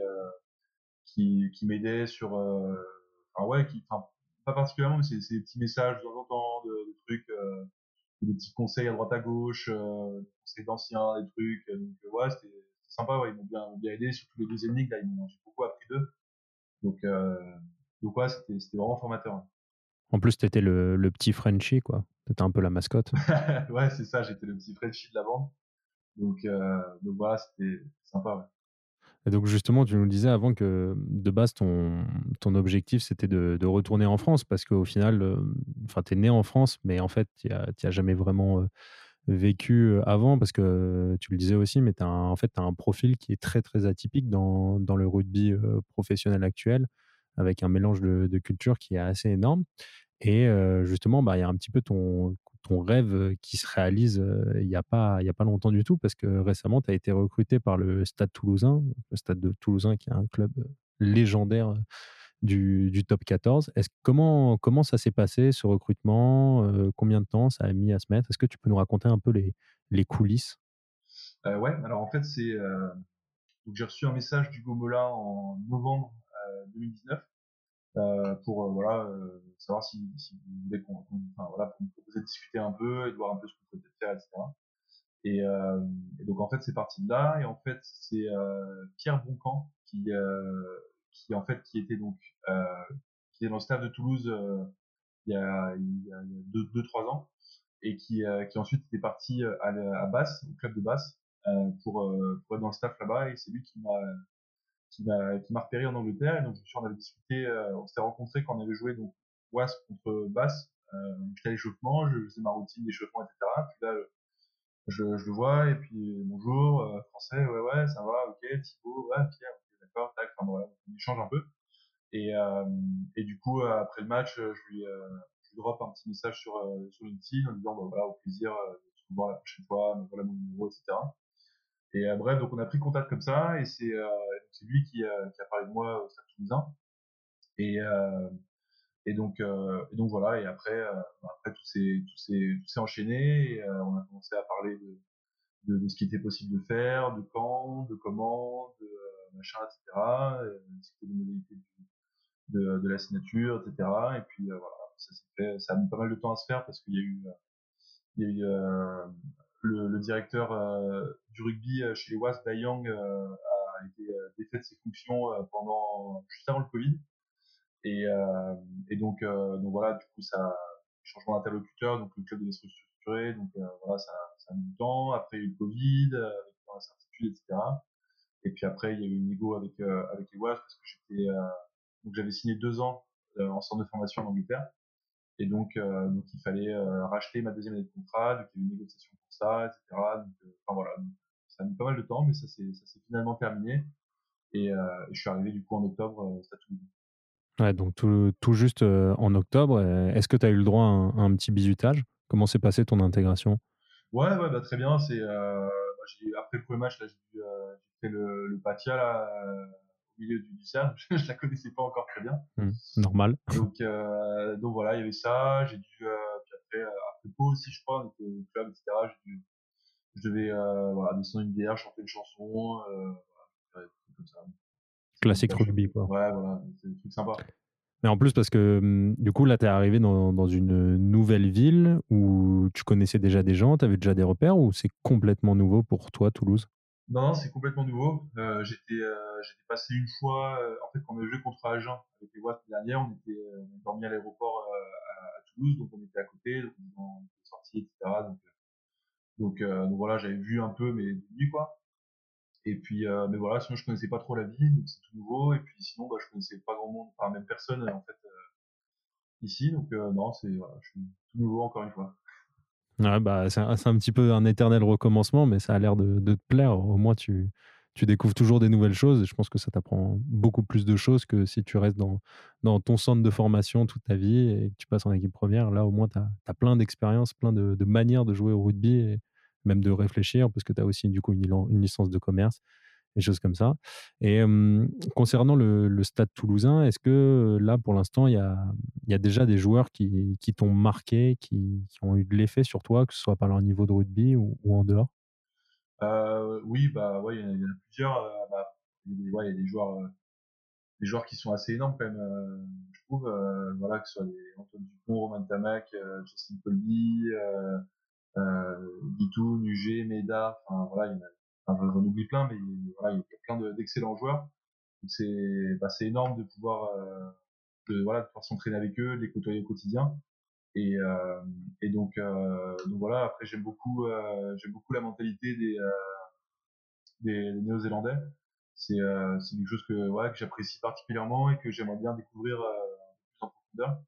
qui, m'aidaient sur, enfin ouais, qui, pas particulièrement, mais c'est des petits messages de temps en temps, de, trucs, des petits conseils à droite à gauche, euh, des conseils d'anciens, des trucs. euh, Donc euh, ouais, c'était sympa, ouais, ils m'ont bien, aidé, surtout les deuxièmes ligues, là, ils m'ont j'ai beaucoup appris d'eux. Donc, euh, donc ouais, c'était vraiment formateur. en plus tu étais le, le petit Frenchie quoi t'étais un peu la mascotte ouais, c'est ça, j'étais le petit Frenchie de la bande. Donc, euh, donc voilà, c'était sympa, ouais. Et donc justement, tu nous disais avant que de base, ton, ton objectif, c'était de, de retourner en France, parce qu'au final, euh, enfin, tu es né en France, mais en fait, tu n'as jamais vraiment euh, vécu euh, avant, parce que tu le disais aussi, mais tu as en fait, as un profil qui est très, très atypique dans, dans le rugby professionnel actuel, avec un mélange de, de culture qui est assez énorme. Et justement, bah, il y a un petit peu ton, ton rêve qui se réalise il n'y a, pas- a pas longtemps du tout, parce que récemment, tu as été recruté par le Stade toulousain, le Stade de Toulousain, qui est un club légendaire du, top 14. Est-ce, comment, ça s'est passé, ce recrutement Combien de temps ça a mis à se mettre? Est-ce que tu peux nous raconter un peu les, coulisses? Ouais, alors en fait, c'est. J'ai reçu un message du Gomola en novembre euh, 2019 euh, pour euh, voilà, euh, savoir si, si vous voulez qu'on. Enfin, voilà, pour proposer de discuter un peu et de voir un peu ce qu'on peut faire, etc. Et, euh, et donc en fait, c'est parti de là. Et en fait, c'est euh, Pierre Boncamp qui, euh, qui, en fait, qui était donc. Euh, qui est dans le staff de Toulouse euh, il y a, il y a, deux, deux, trois ans et qui, euh, qui ensuite était parti euh, à, à Basse, au club de Basse, euh, pour, euh, pour être dans le staff là-bas. Et c'est lui qui m'a qui m'a qui m'a repéré en Angleterre. Et donc, je me suis, on avait discuté, euh, on s'était rencontrés quand on avait joué donc Wasp contre Basse. Euh, J'étais à l'échauffement, je faisais ma routine d'échauffement, etc. Puis là, je, je le vois et puis bonjour, euh, français, ouais ouais, ça va, ok, Thibaut, ouais, Pierre, d'accord, tac, enfin voilà, on échange un peu. Et, euh, et du coup, euh, après le match, je lui, euh, je lui drop un petit message sur, euh, sur LinkedIn en lui disant, bah, voilà, au plaisir euh, de te revoir la prochaine fois, voilà mon numéro, etc. Et euh, bref, donc on a pris contact comme ça, et c'est euh, c'est lui qui, euh, qui a parlé de moi au Stade Toulousain. Et, euh, et donc, euh, et donc voilà. Et après, euh, après tout s'est tout s'est tout enchaîné. Et, on a commencé à parler de, de, de ce qui était possible de faire, de quand, de comment, de machin, etc. Les modalités de, de la signature, etc. Et puis voilà, ça s'est fait. Ça a mis pas mal de temps à se faire parce qu'il y a eu il y a eu le, le directeur euh, du rugby euh, chez les Wasps, Dayang, euh, a été défait de ses fonctions pendant juste avant le Covid. Et, et donc, donc voilà, du coup, ça changement d'interlocuteur, donc le club devait se restructurer, donc voilà, ça, ça a mis du temps. Après, il y a eu le Covid, avec l'incertitude, etc. Et puis après, il y a eu une négo avec euh, avec les Wasps parce que j'étais euh, donc j'avais signé deux ans euh, en centre de formation en Angleterre. Et donc, euh, donc il fallait euh, racheter ma deuxième année de contrat, donc il y a eu une négociation pour ça, etc. Donc, euh, enfin voilà, donc, ça a mis pas mal de temps, mais ça s'est ça s'est finalement terminé. Et, je suis arrivé du coup en octobre Stade Toulousain. Ouais, donc tout, tout juste en octobre. Est-ce que tu as eu le droit à un, à un petit bisutage Comment s'est passée ton intégration? Ouais, ouais, bah très bien. C'est bah, j'ai- après le premier match là, j'ai dû, j'ai fait le, le Patia là milieu du, du cercle. je la connaissais pas encore très bien. Hmm, Normal. Donc euh, donc voilà, il y avait ça. J'ai dû euh, puis après euh, après Pau aussi, je crois, on était au club, etc. J'ai dû, je devais euh, voilà descendre une bière, chanter une chanson, euh, voilà, comme ça. Classique rugby, quoi. Ouais, voilà, c'est des trucs sympas. Mais en plus, parce que hum, du coup, là, tu es arrivé dans, dans une nouvelle ville où tu connaissais déjà des gens, tu avais déjà des repères, ou c'est complètement nouveau pour toi, Toulouse? Non, c'est complètement nouveau. Euh, j'étais, euh, j'étais passé une fois, euh, en fait, quand on a joué contre Agen avec les l'année dernière, on était, euh, on a dormi à l'aéroport euh, à, à Toulouse, donc on était à côté, donc on était sortis, etc. Donc, euh, donc, euh, donc voilà, j'avais vu un peu mes nuits, quoi. Et puis, euh, mais voilà, sinon je connaissais pas trop la ville, donc c'est tout nouveau. Et puis sinon, bah, je connaissais pas grand monde, enfin même personne en fait euh, ici, donc euh, non, c'est, voilà, je suis tout nouveau encore une fois. Ouais, bah, c'est un, un petit peu un éternel recommencement, mais ça a l'air de, te plaire. Au moins, tu, tu découvres toujours des nouvelles choses et je pense que ça t'apprend beaucoup plus de choses que si tu restes dans, dans ton centre de formation toute ta vie et que tu passes en équipe première. Là, au moins, tu as, plein d'expériences, plein de, manières de jouer au rugby et même de réfléchir parce que tu as aussi du coup une licence de commerce, des choses comme ça. Et concernant le, stade toulousain, est-ce que là, pour l'instant, il y a, déjà des joueurs qui, t'ont marqué, qui, ont eu de l'effet sur toi, que ce soit par leur niveau de rugby ou, en dehors? Oui, bah ouais, il y, en a- il y en a plusieurs. bah, il y a des, ouais, joueurs, des joueurs qui sont assez énormes quand même, je trouve. voilà, que ce soit Antoine Dupont, Romain Tamac, Justin Colby, euh, Guitou, Nugé, Médard. Enfin voilà, il y en a. Enfin, j'en oublie plein, mais voilà, il y a plein de- d'excellents joueurs. C'est, bah, énorme de pouvoir, euh, de, voilà, de pouvoir s'entraîner avec eux, de les côtoyer au quotidien. Et, euh, et donc, euh, donc voilà. Après, j'aime beaucoup, euh, j'aime beaucoup la mentalité des, euh, des, Néo-Zélandais. C'est, quelque chose que, ouais, que j'apprécie particulièrement et que j'aimerais bien découvrir plus en profondeur.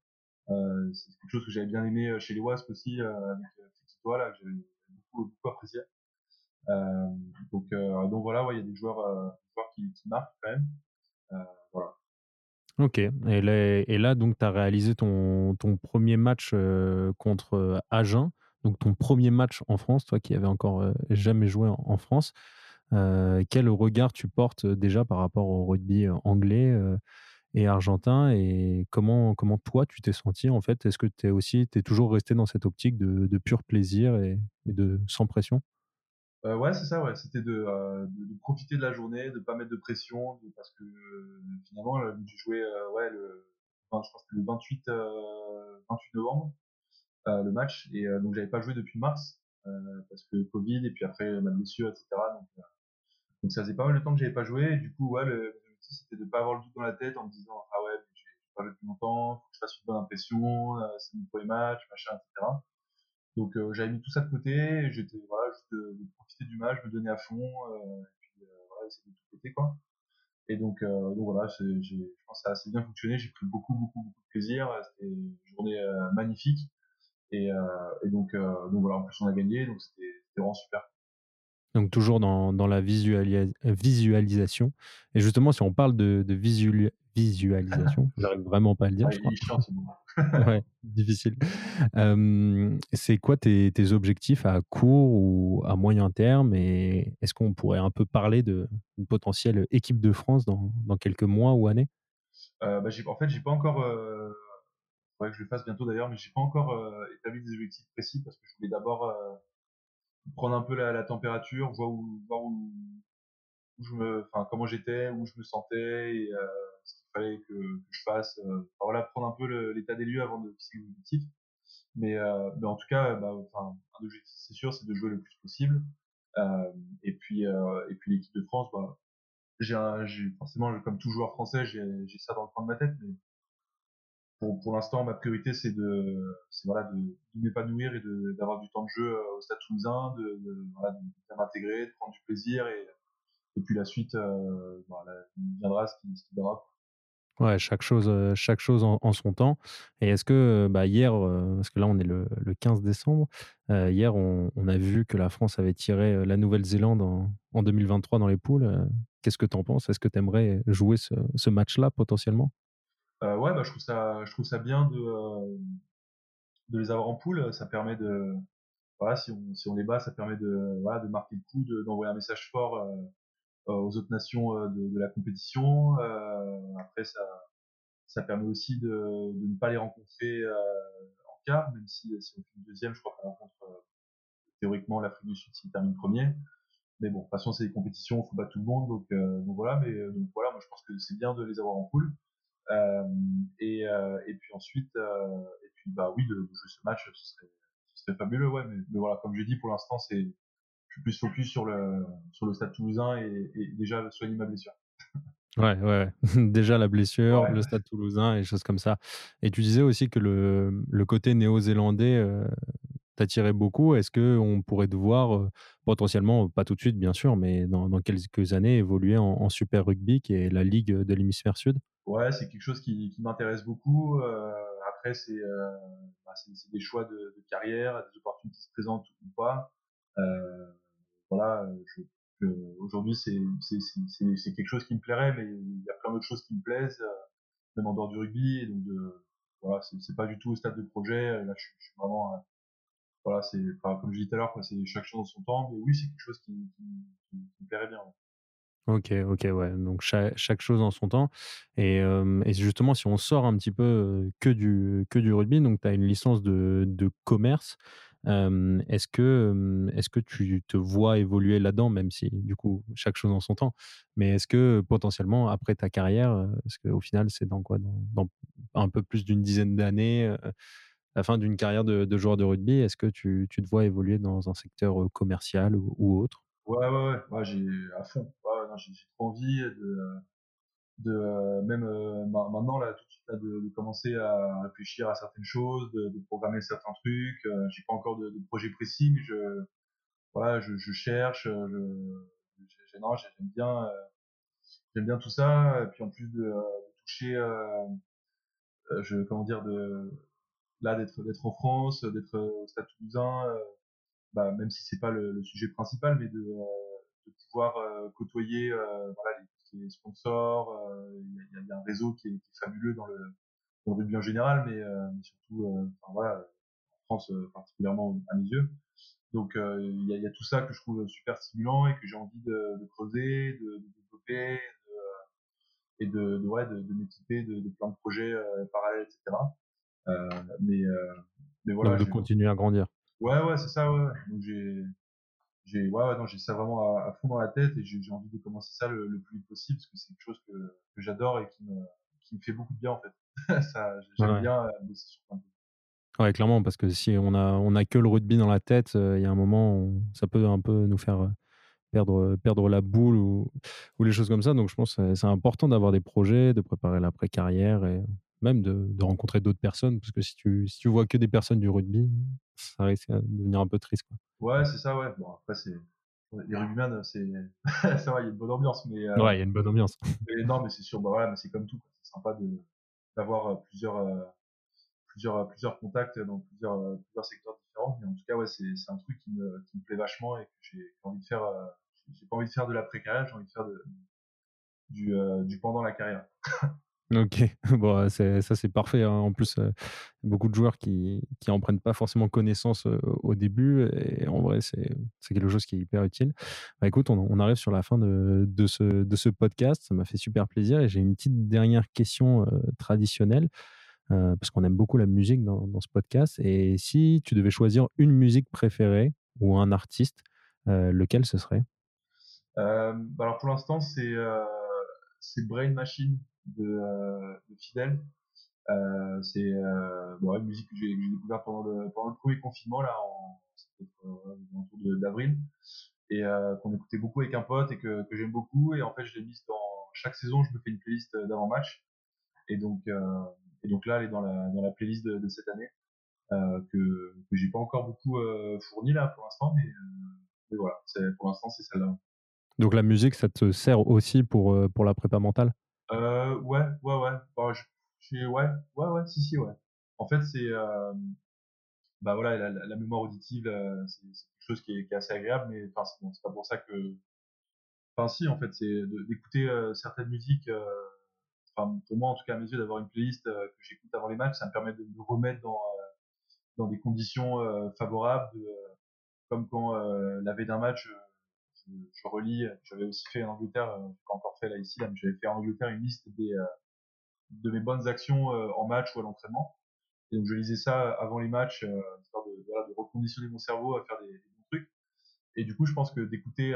Euh, c'est quelque chose que j'avais bien aimé chez les Wasps aussi euh, avec Fekitoa, là, que j'avais beaucoup, beaucoup apprécié. Euh, donc, euh, donc voilà, il y a des joueurs, euh, qui, marquent quand même. Ok. Et là, donc, tu as réalisé ton, premier match contre Agen, donc ton premier match en France, toi qui avais encore jamais joué en, France. Quel regard tu portes déjà par rapport au rugby anglais et argentin? Et comment, comment toi tu t'es senti en fait? Est-ce que tu es aussi t'es toujours resté dans cette optique de, pur plaisir et de sans pression? Euh, ouais, c'est ça, ouais. C'était de, euh, de, profiter de la journée, de pas mettre de pression, de- parce que euh, finalement, là, j'ai joué, euh, ouais, le, enfin, je pense que le 28, euh, 28 novembre, euh, le match, et euh, donc j'avais pas joué depuis mars, euh, parce que Covid, et puis après ma blessure, etc. Donc, euh, donc ça faisait pas mal de temps que j'avais pas joué, et du coup, ouais, le l'objectif c'était de pas avoir le doute dans la tête en me disant, ah ouais, j'ai pas joué depuis longtemps, faut que je fasse une bonne impression, euh, c'est mon premier match, machin, etc. Donc euh, j'avais mis tout ça de côté, j'étais voilà juste de, de profiter du match, me donner à fond, euh, et puis euh, voilà essayer de tout côté quoi. Et donc euh, donc voilà, je pense que ça a assez bien fonctionné, j'ai pris beaucoup beaucoup beaucoup de plaisir, euh, c'était une journée euh, magnifique, et, euh, et donc euh, donc voilà en plus on a gagné, donc c'était, vraiment super. Donc toujours dans, dans la visualisation. Et justement, si on parle de, de visuali- visualisation, j'arrive vraiment pas à le dire, Ah, je crois. moment. Ouais, difficile. Euh, c'est quoi tes, tes objectifs à court ou à moyen terme et est-ce qu'on pourrait un peu parler de une potentielle équipe de France dans, dans quelques mois ou années? Euh, bah, en fait, j'ai pas encore. Euh, faudrait que je le fasse bientôt d'ailleurs, mais j'ai pas encore euh, établi des objectifs précis parce que je voulais d'abord euh, prendre un peu la, la température, voir où, voir où, où je me, enfin comment j'étais, où je me sentais et euh, ce qu'il fallait que, que je fasse. euh, voilà, prendre un peu l'état des lieux avant de fixer les objectifs. Mais, euh, mais en tout cas, bah, enfin, un objectif c'est sûr, c'est de jouer le plus possible. Euh, et puis, euh, et puis l'équipe de France, bah, j'ai, forcément comme tout joueur français, j'ai, j'ai ça dans le coin de ma tête, mais pour, l'instant, ma priorité, c'est de, voilà, de, m'épanouir et d'avoir du temps de jeu euh, au Stade Toulousain, de, voilà, de m'intégrer, de prendre du plaisir et, puis la suite, euh, voilà, viendra ce qui, ce qui viendra. Ouais, chaque chose, euh, chaque chose en, son temps. Et est-ce que euh, bah, hier, parce que là on est le, le 15 décembre, hier on, a vu que la France avait tiré la Nouvelle-Zélande en, en 2023 dans les poules. Qu'est-ce que tu en penses? Est-ce que tu aimerais jouer ce match-là potentiellement? Euh, ouais, bah, je trouve ça, je trouve ça bien de, euh, de les avoir en poule. Ça permet de, voilà, si on, si on les bat, ça permet de, voilà, de marquer le coup, de- d'envoyer un message fort euh, aux autres nations de, de la compétition. Après, ça, ça permet aussi de, de ne pas les rencontrer euh, en quart, même si, si on finit deuxième, je crois qu'on rencontre euh, théoriquement l'Afrique du Sud s'il termine premier. Mais bon, de toute façon, c'est des compétitions, il faut battre tout le monde, donc, euh, donc voilà. Mais donc voilà, moi je pense que c'est bien de les avoir en poule. Euh, et, euh, et puis ensuite, euh, et puis bah oui, de, de jouer ce match, ce serait, ce serait fabuleux, ouais. Mais, mais voilà, comme je dis, pour l'instant, c'est, je suis plus focus sur le, sur le Stade Toulousain et, et déjà soigner ma blessure. Ouais, ouais, ouais. Déjà la blessure, Ouais. le stade toulousain et des choses comme ça. Et tu disais aussi que le, le côté néo-zélandais euh, t'attirait beaucoup. Est-ce qu'on pourrait te voir euh, potentiellement, pas tout de suite bien sûr, mais dans, dans quelques années, évoluer en, en Super Rugby, qui est la ligue de l'hémisphère sud? Ouais, c'est quelque chose qui, qui m'intéresse beaucoup. Euh, après, c'est, euh, bah, des choix de, de carrière, des opportunités qui se présentent ou pas. Euh, voilà, je, je- aujourd'hui, c'est, quelque chose qui me plairait, mais il y a plein d'autres choses qui me plaisent, euh, même en dehors du rugby. Et donc, de, voilà, c'est, pas du tout au stade de projet. Là, je, suis- vraiment, euh, voilà, c'est, comme je disais tout à l'heure, c'est chaque chose en son temps. Mais oui, c'est quelque chose qui, qui, qui- me plairait bien. Ok, ok, ouais. Donc chaque, chose en son temps. Et, justement, si on sort un petit peu que du, que du rugby, donc tu as une licence de, de commerce, est-ce que, est-ce que tu te vois évoluer là-dedans, même si du coup, chaque chose en son temps, mais est-ce que potentiellement, après ta carrière, parce qu'au final, c'est dans quoi? Dans, un peu plus d'une dizaine d'années, la fin d'une carrière de, joueur de rugby, est-ce que tu, tu te vois évoluer dans un secteur commercial ou, autre? Ouais, ouais, ouais, ouais, j'ai à fond. Ouais, j'ai trop envie de, de euh, même euh, ma- maintenant là de commencer à réfléchir à certaines choses, de, programmer certains trucs. Euh, j'ai pas encore de, projet précis, mais je voilà, je, cherche. Je, j'aime bien, j'aime bien tout ça. Et puis en plus de, toucher, je comment dire, de là d'être d'être en France, d'être au Stade Toulousain. bah, même si c'est pas le, le sujet principal, mais de, de pouvoir euh, côtoyer euh, voilà, les, les sponsors. euh, Il y, a- il y a un réseau qui est, qui est fabuleux dans le, dans le rugby en général, mais, mais surtout enfin, voilà, en France particulièrement à mes yeux. Donc il y, a, il y a tout ça que je trouve super stimulant et que j'ai envie de, de creuser, de, de développer et de, de, ouais, de, de m'équiper de, de plein de projets euh, parallèles, etc. Euh, mais, euh, mais voilà, Donc de continuer à grandir. Ouais, ouais, c'est ça, ouais. Donc j'ai, j'ai, ouais, ouais, non, j'ai ça vraiment à, à fond dans la tête et j'ai envie de commencer ça le, le plus vite possible parce que c'est quelque chose que, que j'adore et qui me, qui me fait beaucoup de bien en fait. ça, j'aime Ouais. bien euh, bosser sur plein de. Ouais, clairement, parce que si on a, on a que le rugby dans la tête, euh, il y a un moment, on- ça peut un peu nous faire euh, perdre, perdre la boule ou, ou les choses comme ça. Donc, je pense que c'est important d'avoir des projets, de préparer l'après-carrière et même de, de rencontrer d'autres personnes. Parce que si tu, si tu vois que des personnes du rugby, ça risque de devenir un peu triste. Quoi. Ouais, c'est ça, ouais. Bon, après, c'est, les rugbyman, c'est, ça va, il y a une bonne ambiance, mais, euh, Ouais, il y a une bonne ambiance. mais non, mais c'est sûr, bah voilà, mais c'est comme tout, quoi. C'est sympa de, d'avoir euh, plusieurs, euh, plusieurs, euh, plusieurs contacts dans plusieurs, euh, plusieurs secteurs différents. différent. Mais en tout cas, ouais, c'est un truc qui me, qui me plaît vachement et que j'ai envie de faire. j'ai pas envie de faire de l'après-carrière, j'ai envie de faire de, du, du pendant la carrière. Ok, bon, ça c'est parfait. Hein. En plus, beaucoup de joueurs qui n'en prennent pas forcément connaissance au début. Et en vrai, c'est quelque chose qui est hyper utile. Bah, écoute, on, arrive sur la fin de, de, ce, de ce podcast. Ça m'a fait super plaisir. Et j'ai une petite dernière question traditionnelle, parce qu'on aime beaucoup la musique dans, dans, ce podcast. Et si tu devais choisir une musique préférée ou un artiste, lequel ce serait? Bah, Alors pour l'instant, c'est Brain Machine de, euh, de. Euh, c'est euh, bon, une musique que j'ai découverte pendant le, premier confinement, là, en, autour d'avril, et qu'on écoutait beaucoup avec un pote et que, que j'aime beaucoup. Et en fait, je l'ai mise dans chaque saison, je me fais une playlist d'avant-match. Et donc, et donc là, elle est dans la, dans la playlist de, cette année. Euh, que, que j'ai pas encore beaucoup euh, fourni là pour l'instant, mais, euh, mais voilà, pour l'instant c'est celle-là. Donc la musique, ça te sert aussi pour, pour la prépa mentale? Euh, ouais, ouais, ouais. Bah, je, ouais, ouais, ouais, si, si, ouais. En fait, c'est, euh, bah voilà, la, la, mémoire auditive, euh, c'est quelque chose qui est, qui est, assez agréable, mais enfin, c'est bon, pas pour ça que, enfin, si, en fait, c'est d'écouter euh, certaines musiques. Euh, enfin, pour moi, en tout cas, à mes yeux, d'avoir une playlist que j'écoute avant les matchs, ça me permet de me remettre dans dans des conditions favorables, de, comme quand la veille d'un match je relis, j'avais aussi fait en Angleterre, euh, encore fait là ici, là, j'avais fait en Angleterre une liste des, euh, de mes bonnes actions euh, en match ou à l'entraînement. Et donc je lisais ça avant les matchs, histoire de, voilà, de reconditionner mon cerveau à faire des, bons trucs. Et du coup, je pense que d'écouter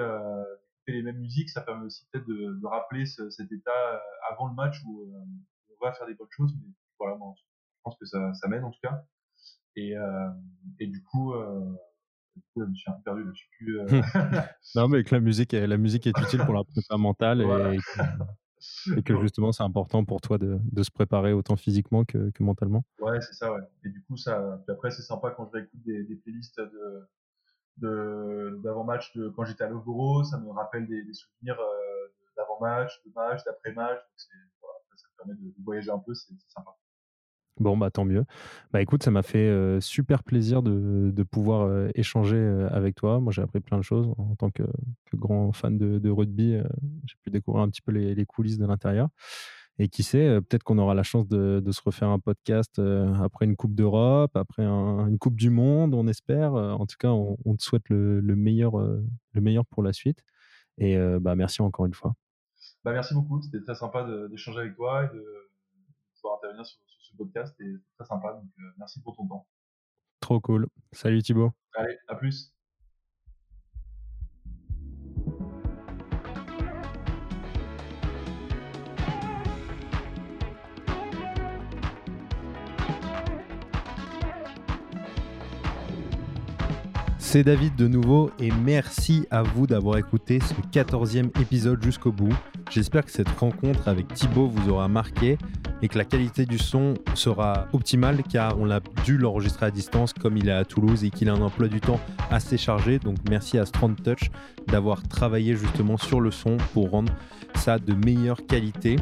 les mêmes musiques, ça permet aussi peut-être de, rappeler ce, cet état avant le match où on va faire des bonnes choses. Mais voilà, je pense que ça, ça m'aide en tout cas. Et, et du coup, je me suis un perdu, je suis plus. Euh, non, mais que la musique, est, la musique est utile pour la prépa mentale et, que, justement c'est important pour toi de, de, se préparer autant physiquement que, que mentalement. Ouais, c'est ça, ouais. Et du coup, ça, puis après, c'est sympa quand je réécoute des, des playlists de, d'avant-match de, quand j'étais à Loughborough, ça me rappelle des, des souvenirs euh, d'avant-match, de match, d'après-match. Voilà, ça permet de, de voyager un peu, c'est sympa. Bon, bah tant mieux. Bah écoute, ça m'a fait super plaisir de, de pouvoir échanger avec toi. Moi, j'ai appris plein de choses en tant que, grand fan de, rugby. j'ai pu découvrir un petit peu les, coulisses de l'intérieur. Et qui sait, peut-être qu'on aura la chance de, de, se refaire un podcast après une Coupe d'Europe, après une Coupe du Monde, on espère. En tout cas, on, te souhaite le, le meilleur, le meilleur pour la suite. Et bah, merci encore une fois. Bah, merci beaucoup. C'était très sympa d'échanger avec toi sur, podcast et c'est très sympa. Donc, euh, merci pour ton temps. Trop cool. Salut Thibaut. Allez, à plus. C'est David de nouveau et merci à vous d'avoir écouté ce 14e épisode jusqu'au bout. J'espère que cette rencontre avec Thibaut vous aura marqué et que la qualité du son sera optimale car on l'a dû l'enregistrer à distance comme il est à Toulouse et qu'il a un emploi du temps assez chargé. Donc merci à Strand Touch d'avoir travaillé justement sur le son pour rendre ça de meilleure qualité.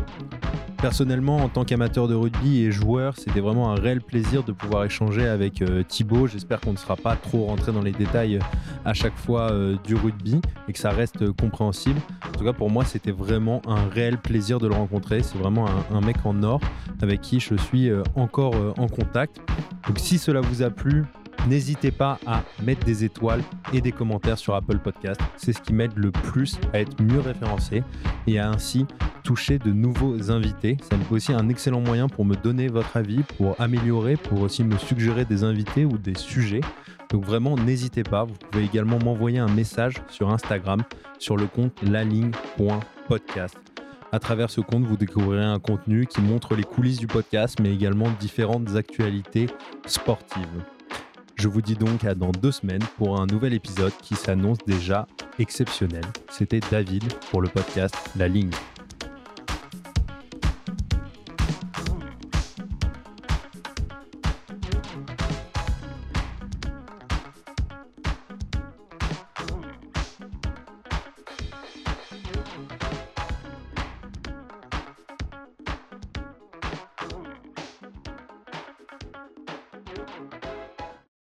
Personnellement, en tant qu'amateur de rugby et joueur, c'était vraiment un réel plaisir de pouvoir échanger avec euh, Thibaut. J'espère qu'on ne sera pas trop rentré dans les détails euh, à chaque fois euh, du rugby et que ça reste compréhensible. En tout cas, pour moi, c'était vraiment un réel plaisir de le rencontrer. C'est vraiment un, un, mec en or avec qui je suis encore en contact. Donc, si cela vous a plu, N'hésitez pas à mettre des étoiles et des commentaires sur Apple Podcast. C'est ce qui m'aide le plus à être mieux référencé et à ainsi toucher de nouveaux invités. Ça me aussi un excellent moyen pour me donner votre avis, pour améliorer, pour aussi me suggérer des invités ou des sujets. Donc vraiment, n'hésitez pas. Vous pouvez également m'envoyer un message sur Instagram sur le compte laligne.podcast. À travers ce compte, vous découvrirez un contenu qui montre les coulisses du podcast, mais également différentes actualités sportives. Je vous dis donc à dans deux semaines pour un nouvel épisode qui s'annonce déjà exceptionnel. C'était David pour le podcast La Ligne.